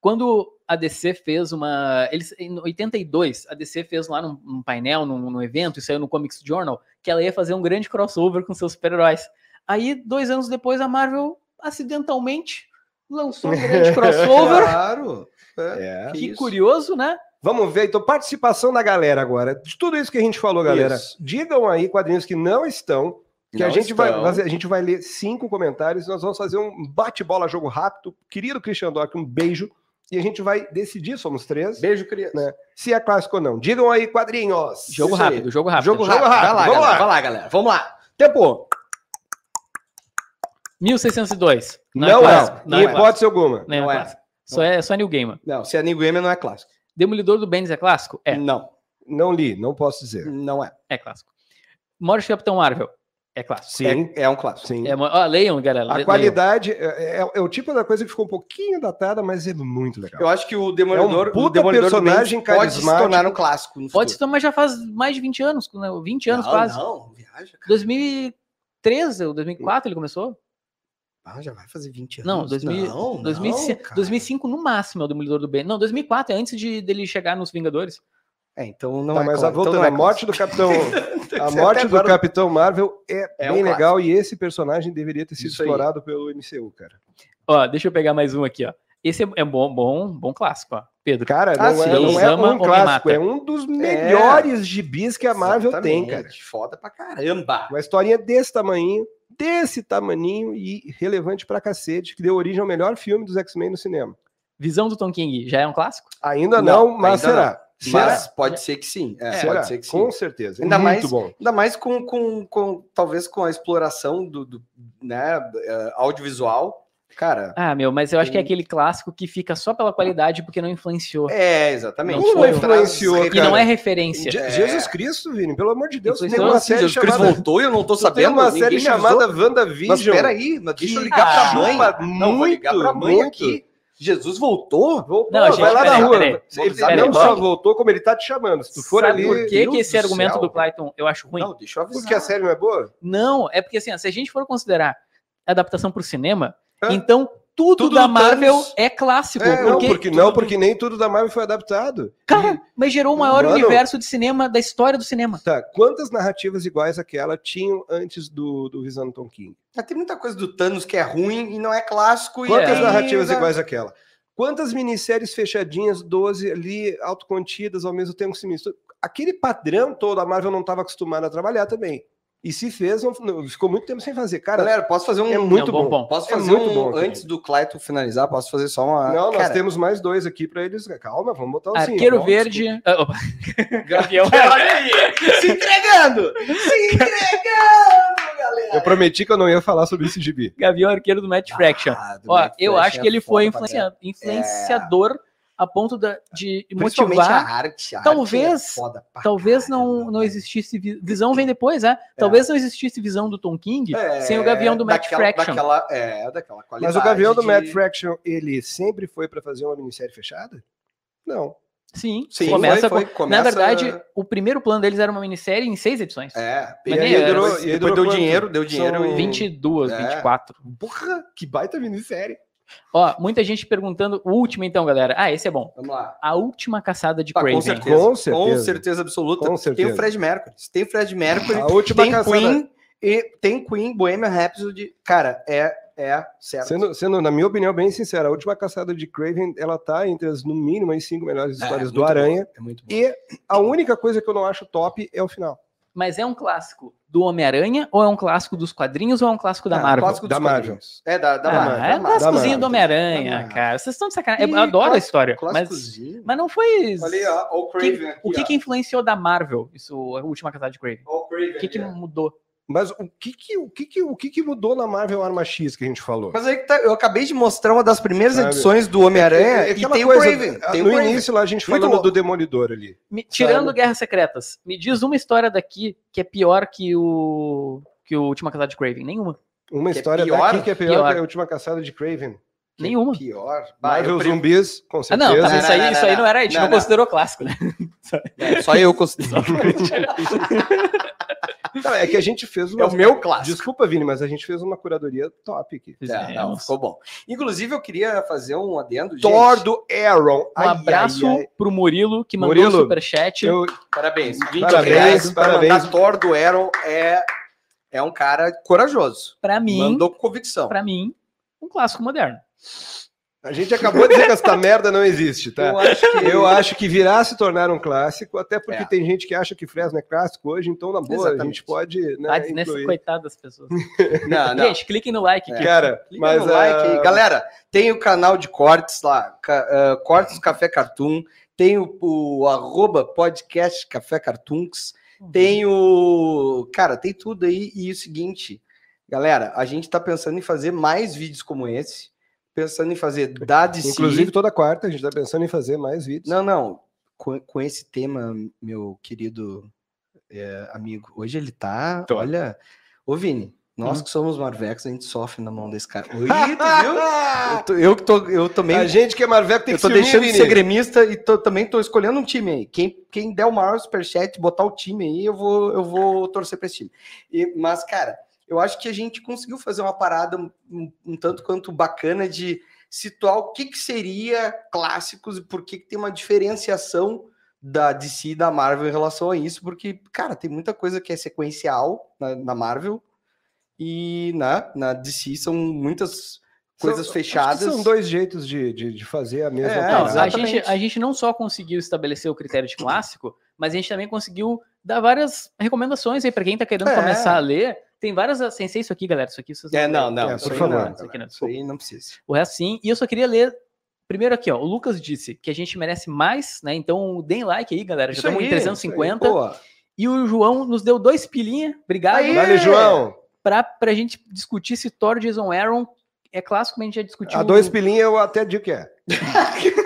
Quando a DC fez uma. Eles, em 82, a DC fez lá num, num painel, num, num evento, e saiu no Comics Journal, que ela ia fazer um grande crossover com seus super-heróis. Aí, dois anos depois, a Marvel acidentalmente lançou um grande crossover. Claro. É. É. que isso. curioso, né? Vamos ver, então, participação da galera agora. De tudo isso que a gente falou, galera, Isso. digam aí quadrinhos que não estão, que a Não gente, vai, estão. fazer- a gente vai ler cinco comentários, nós vamos fazer um bate-bola jogo rápido. Querido Christian Doc, um beijo. E a gente vai decidir, somos três, Beijo, criança. Né? se é clássico ou não. Digam aí, quadrinhos. Jogo Isso aí. rápido, jogo rápido. Jogo Jogo rápido. rápido. Vai lá, Vamos galera. lá. Vai lá, galera. Vamos lá. Tempo. 1602. Não, é é, clássico. em Não é hipótese alguma. Não é Não é. clássico. Só é, só é New Gamer. Não, se é New Gamer não é clássico. Demolidor do Bendis é clássico? É, Não, Não li, não posso dizer. não é. é clássico. Morte do Capitão Marvel É clássico. Sim, É, é um clássico. sim. É, ó, leiam, galera. A le- qualidade é, é- é o tipo da coisa que ficou um pouquinho datada, mas é muito legal. Eu acho que o Demolidor, É um puta o Demolidor do personagem pode se tornar um clássico. Pode se futuro. tomar, já faz mais de 20 anos, né? 20 anos não, quase. Não, viaja, cara. 2013 ou 2004 ele começou? Ah, já vai fazer 20 anos. Não, 2000, não, 2005, cara. 2005 no máximo é o Demolidor do Bem. Não, 2004 é antes de dele chegar nos Vingadores. É, então não Tá, é mas a, voltando, então não é a morte do Capitão, a morte do agora- Capitão Marvel é, É um bem clássico. legal e esse personagem deveria ter sido Isso aí. explorado pelo MCU, cara. Ó, deixa eu pegar mais um aqui, ó. Esse é, é bom, bom, bom clássico, ó. Pedro. Cara, Ah, não, sim. é, não é um clássico, é um dos melhores gibis que a Marvel tem, cara. Foda pra caramba. Uma historinha desse tamanho, desse tamaninho e relevante pra cacete, que deu origem ao melhor filme dos X-Men no cinema. Visão do Tom King já é um clássico? Ainda Não, não, mas ainda será. Mas Será? pode ser que sim. É, pode ser que sim. Com certeza. Ainda Muito mais- bom. Ainda mais com, com, com talvez com a exploração do, do né, eh, audiovisual. Cara, Ah, meu, mas eu acho que é aquele clássico que fica só pela qualidade porque não influenciou. é, exatamente. Não Traz influenciou, que não é referência. Je- É. Jesus Cristo, Vini, pelo amor de Deus, tem uma assim, série Jesus Cristo chamada... voltou e eu não tô tu tem sabendo. uma série chamada Mas WandaVision. espera aí, mas deixa eu ligar pra chupa mãe. Não, vou ligar pra mãe muito. aqui. Jesus voltou? Voltou, Não, vai gente, lá peraí, na rua. peraí. Ele Vamos não lá, só voltou, como ele tá te chamando. Se tu for Sabe ali... por que, que esse do argumento céu. do Clayton eu acho ruim? Não, deixa eu avisar. Porque a série não é boa? Não, é porque assim, ó, se a gente for considerar adaptação pro cinema, Hã? então tudo, Tudo da Marvel Thanos. é clássico. É, não, porque, porque, não, porque nem tudo da Marvel foi adaptado. Cara, mas gerou o maior Mano. universo de cinema da história do cinema. Tá, quantas narrativas iguais àquela tinham antes do, do Tom King? Mas Tem muita coisa do Thanos que é ruim e não é clássico. e Quantas É. narrativas iguais àquela? Quantas minisséries fechadinhas, 12 ali, autocontidas, ao mesmo tempo que se misturam? Aquele padrão todo, a Marvel não estava acostumada a trabalhar também. E se fez, não- ficou muito tempo sem fazer. Cara, Galera, posso fazer um. é muito É um bom bom. Posso é fazer muito um. bom, antes do Clayton finalizar, posso fazer só uma. Não, nós Cara, temos mais dois aqui para eles. Calma, vamos botar o cinco. Arqueiro Vamos, Verde. Ah, opa. Gavião. Olha aí! Se entregando! Se entregando, galera! Eu prometi que eu não ia falar sobre esse gibi. Gavião Arqueiro do Matt Fraction. Ah, do Ó, Matt eu Fraction acho é que ele foi influencia- influenciador a ponto da- de motivar. a arte. a Talvez- arte é foda pra Talvez não, não velho. existisse. vi- Visão vem depois, é? Talvez não existisse visão do Tom King É, sem o Gavião do Matt daquela, Fraction. Daquela, é, daquela qualidade. Mas o Gavião do de- Matt Fraction, ele sempre foi para fazer uma minissérie fechada? Não. Sim, Sim, começa foi, foi, com. começa- Na verdade, o primeiro plano deles era uma minissérie em seis edições. É, Mas E aí era. durou- depois, e depois deu quanto? dinheiro, deu dinheiro São e... 22, É. 24. Porra, que baita minissérie. Ó, muita gente perguntando. O último, então, galera. Ah, esse é bom. Vamos lá. A última caçada de Ah, Craven. com certeza. Com Com certeza. certeza, absoluta. Com certeza. Tem o Fred Mercury. Tem o Fred Mercury. A última tem caçada- Queen e tem Queen, Bohemian Rhapsody. Cara, é, é certo. Sendo, sendo, na minha opinião, bem sincera, a última caçada de Craven, ela tá entre as, no mínimo, as cinco melhores É, histórias é do muito Aranha. bom, É muito bom. E a única coisa que eu não acho top é o final. Mas é um clássico do Homem-Aranha ou é um clássico dos quadrinhos ou é um clássico da Ah, Marvel? clássico dos Da Marvel. É, da, da ah, Marvel. é um clássicozinho do Homem-Aranha, cara. Vocês estão de sacanagem. Eu adoro a história. Mas, Clássicozinho. mas não foi. Olha ó, o Craven aqui, o que, que influenciou da Marvel? Isso, a última caçada de Craven. O Craven O que, que mudou? Mas o que que, o que, que, o que, que mudou na Marvel Arma X que a gente falou? Mas aí que tá, eu acabei de mostrar uma das primeiras Sabe? edições do Homem-Aranha É e aquela tem coisa, o Craven. Tem no o início lá a gente bom. do Demolidor ali. Me- tirando Sabe? Guerras Secretas, me diz uma história daqui que é pior que o que o Última Caçada de Craven. Nenhuma. Uma Que é história pior? daqui que é pior, Pior. que a última caçada de Craven. Que Nenhuma. Pior. Marvel prefiro- Zumbis, com Ah, certeza. não, tá, Não, isso, não, aí, não, isso aí não. não era, a gente Não, não, não. considerou clássico, né? É, só eu considero. Não, é que a gente fez É uma... o meu clássico. Desculpa, Vini, mas a gente fez uma curadoria top aqui. É, não, ficou bom. Inclusive, eu queria fazer um adendo. Thor do Aaron. Um Ai, abraço ai, ai. pro Murilo, que mandou Murilo, o superchat. Eu, Parabéns. 20 Parabéns, reais para parabéns. mandar Thor do Aaron é, é um cara corajoso. Pra mim, Mandou com convicção. pra mim, um clássico moderno. A gente acabou de dizer que essa merda não existe, tá? Eu acho que Eu acho que virá se tornar um clássico, até porque É. tem gente que acha que Fresno é clássico hoje, então, na boa, a Exatamente. gente pode né, Ah, nessa incluir. coitada das pessoas. Não, não. Gente, cliquem no like aqui. Cara, Clica mas no like aí. ah, Galera, tem o canal de cortes lá, ah, Cortes Café Cartoon, tem o, o arroba podcast Café Cartoons, tem o. Cara, tem tudo aí. E o seguinte, galera, a gente tá pensando em fazer mais vídeos como esse. Pensando em fazer da DC. Inclusive, toda quarta a gente tá pensando em fazer mais vídeos. Não, não. Com, com esse tema, meu querido é, amigo, hoje ele tá. Tô. Olha. Ô, Vini, nós Hum. que somos Marvecos, a gente sofre na mão desse cara. Oi, tu viu? Eu, tô- eu que tô, eu também. A gente que é Marveco tem eu que tô se unir, deixando de ser gremista e tô- também tô escolhendo um time aí. Quem, quem der o maior superchat, botar o time aí, eu vou, eu vou torcer pra esse time. E- mas, cara, eu acho que a gente conseguiu fazer uma parada um, um tanto quanto bacana de situar o que, que seria clássicos e por que, que tem uma diferenciação da DC e da Marvel em relação a isso, porque, cara, tem muita coisa que é sequencial na, na Marvel e na, na DC são muitas coisas São- fechadas. São dois jeitos de, de, de fazer a mesma É, parada. a, gente, a gente não só conseguiu estabelecer o critério de clássico, mas a gente também conseguiu dar várias recomendações aí para quem tá querendo É. começar a ler. Tem várias, sem ser isso aqui, galera. Isso aqui vocês É, não, não, É, isso por aí favor. não, Isso aqui não. Isso aí não precisa. O resto sim. E eu só queria ler. Primeiro aqui, ó. O Lucas disse que a gente merece mais, né? Então deem like aí, galera. Já Isso estamos aí, em 350. Pô, E o João nos deu dois pilinha. Obrigado. Aí, Vale, João. Pra, pra gente discutir se Thor Jason Aaron é clássico, mas a gente já discutiu. A dois pilinha eu até digo que é.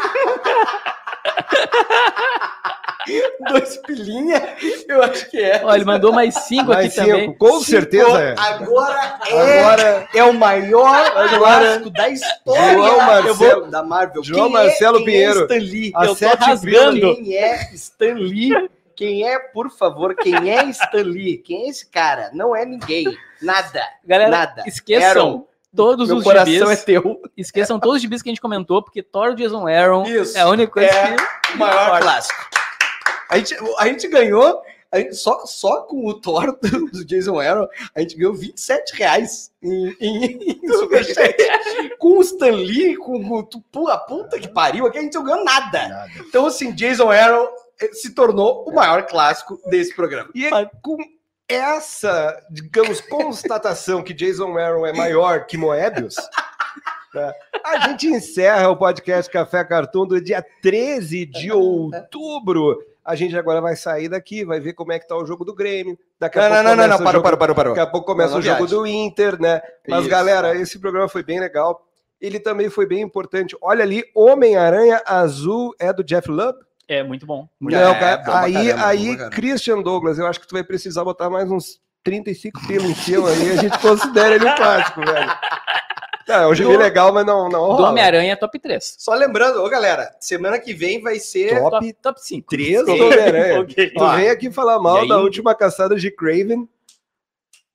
dois pilinha, eu acho que é. Ó, ele mandou mais cinco Mais aqui também. cinco, com certeza é. Agora é, Agora, é o maior clássico da história João Marcelo- vou- da Marvel. João Quem Marcelo é, Pinheiro. É Stan Lee? A eu tô sete rasgando. Quem é Stan Lee? Quem é, por favor, quem é Stan Lee? Quem é esse cara? Não é ninguém. Nada. Galera, Nada. esqueçam Aaron, todos Meu os coração gibis. é teu. Esqueçam todos os gibis que a gente comentou, porque Thor Jason Aaron Isso. é a única coisa É. que. O maior clássico. A gente, a gente ganhou, a gente- só, só com o Thor do, Jason Aaron, a gente ganhou 27 reais em, em, em superchat. com o Stan Lee, com o pô, a puta que pariu, aqui a gente não ganhou nada. Nada. Então, assim, Jason Aaron eh, se tornou o maior clássico desse programa. E é com essa, digamos, constatação que Jason Aaron é maior que Moebius, né, a gente encerra o podcast Café Cartoon do dia 13 de outubro. A gente agora vai sair daqui, vai ver como é que tá o jogo do Grêmio. Daqui a Não, não, pouco não, não, começa não, o parou, jogo- parou, parou, parou. Daqui a pouco começa Não, o não jogo do Inter, né? Mas, Isso. galera, esse programa foi bem legal. Ele também foi bem importante. Olha ali, Homem-Aranha Azul é do Jeff Lubb? É muito bom. Não, É, cara. bom pra aí, caramba, aí caramba. Christian Douglas, eu acho que tu vai precisar botar mais uns 35 pelos em seu aí, a gente considera ele um clássico, velho. Tá, é um gibi Do- legal, mas não, não Do. Homem-Aranha top 3. Só lembrando, ô galera, semana que vem vai ser. Top Top, top 5. 3 do Homem-Aranha. Ok. Tu vem aqui falar e mal aí? da última caçada de Craven.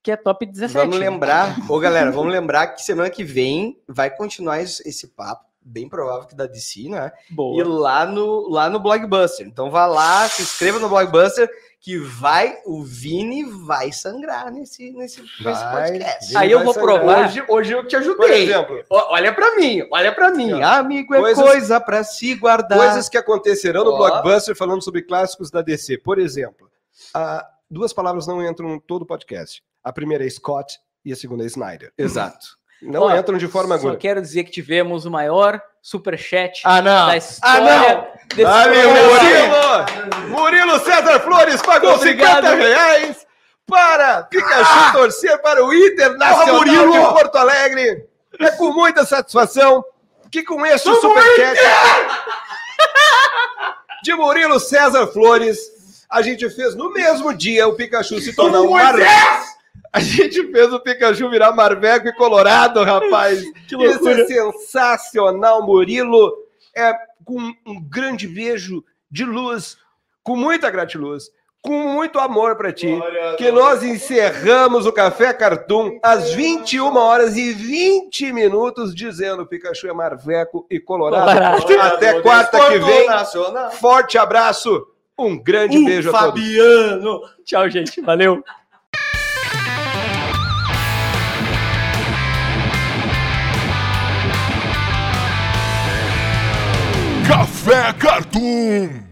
Que é top 17. Vamos né? lembrar, ô galera, vamos lembrar que semana que vem vai continuar esse, papo, bem provável que da DC, né? E Boa. lá no, lá no Blockbuster. Então vá lá, se inscreva no Blockbuster, que vai, o Vini vai sangrar nesse, nesse, nesse Vai. podcast. Vini Aí eu vou sangrar. provar. Hoje, hoje eu te Por ajudei. exemplo, Ó, Olha pra mim, olha pra mim. Amigo é Coisas- coisa pra se guardar. coisas que acontecerão no Ó. Blockbuster falando sobre clássicos da DC. Por exemplo, ah, duas palavras não entram em todo o podcast. A primeira é Scott e a segunda é Snyder. Exato. Não Ó, entram de forma Só aguda. quero dizer que tivemos o maior superchat Ah, não. da história desse Dale, programa. Murilo! Murilo César Flores pagou Obrigado. 50 reais para Pikachu torcer para o Internacional Porra, Murilo! de Porto Alegre. É com muita satisfação que com este superchat de Murilo César Flores, a gente fez no mesmo dia o Pikachu se tornar um Marveco. A gente fez o Pikachu virar Marveco e Colorado, rapaz. Que Isso loucura. é sensacional, Murilo. É com um grande beijo de luz, com muita gratiluz, com muito amor para ti, que nós encerramos o Café Cartoon às 21 horas e 20 minutos, dizendo Pikachu é Marveco e Colorado. Colorado. Até quarta que vem. Forte abraço, um grande Um beijo a todos. Fabiano. Tchau, gente. Valeu. Café Cartoon.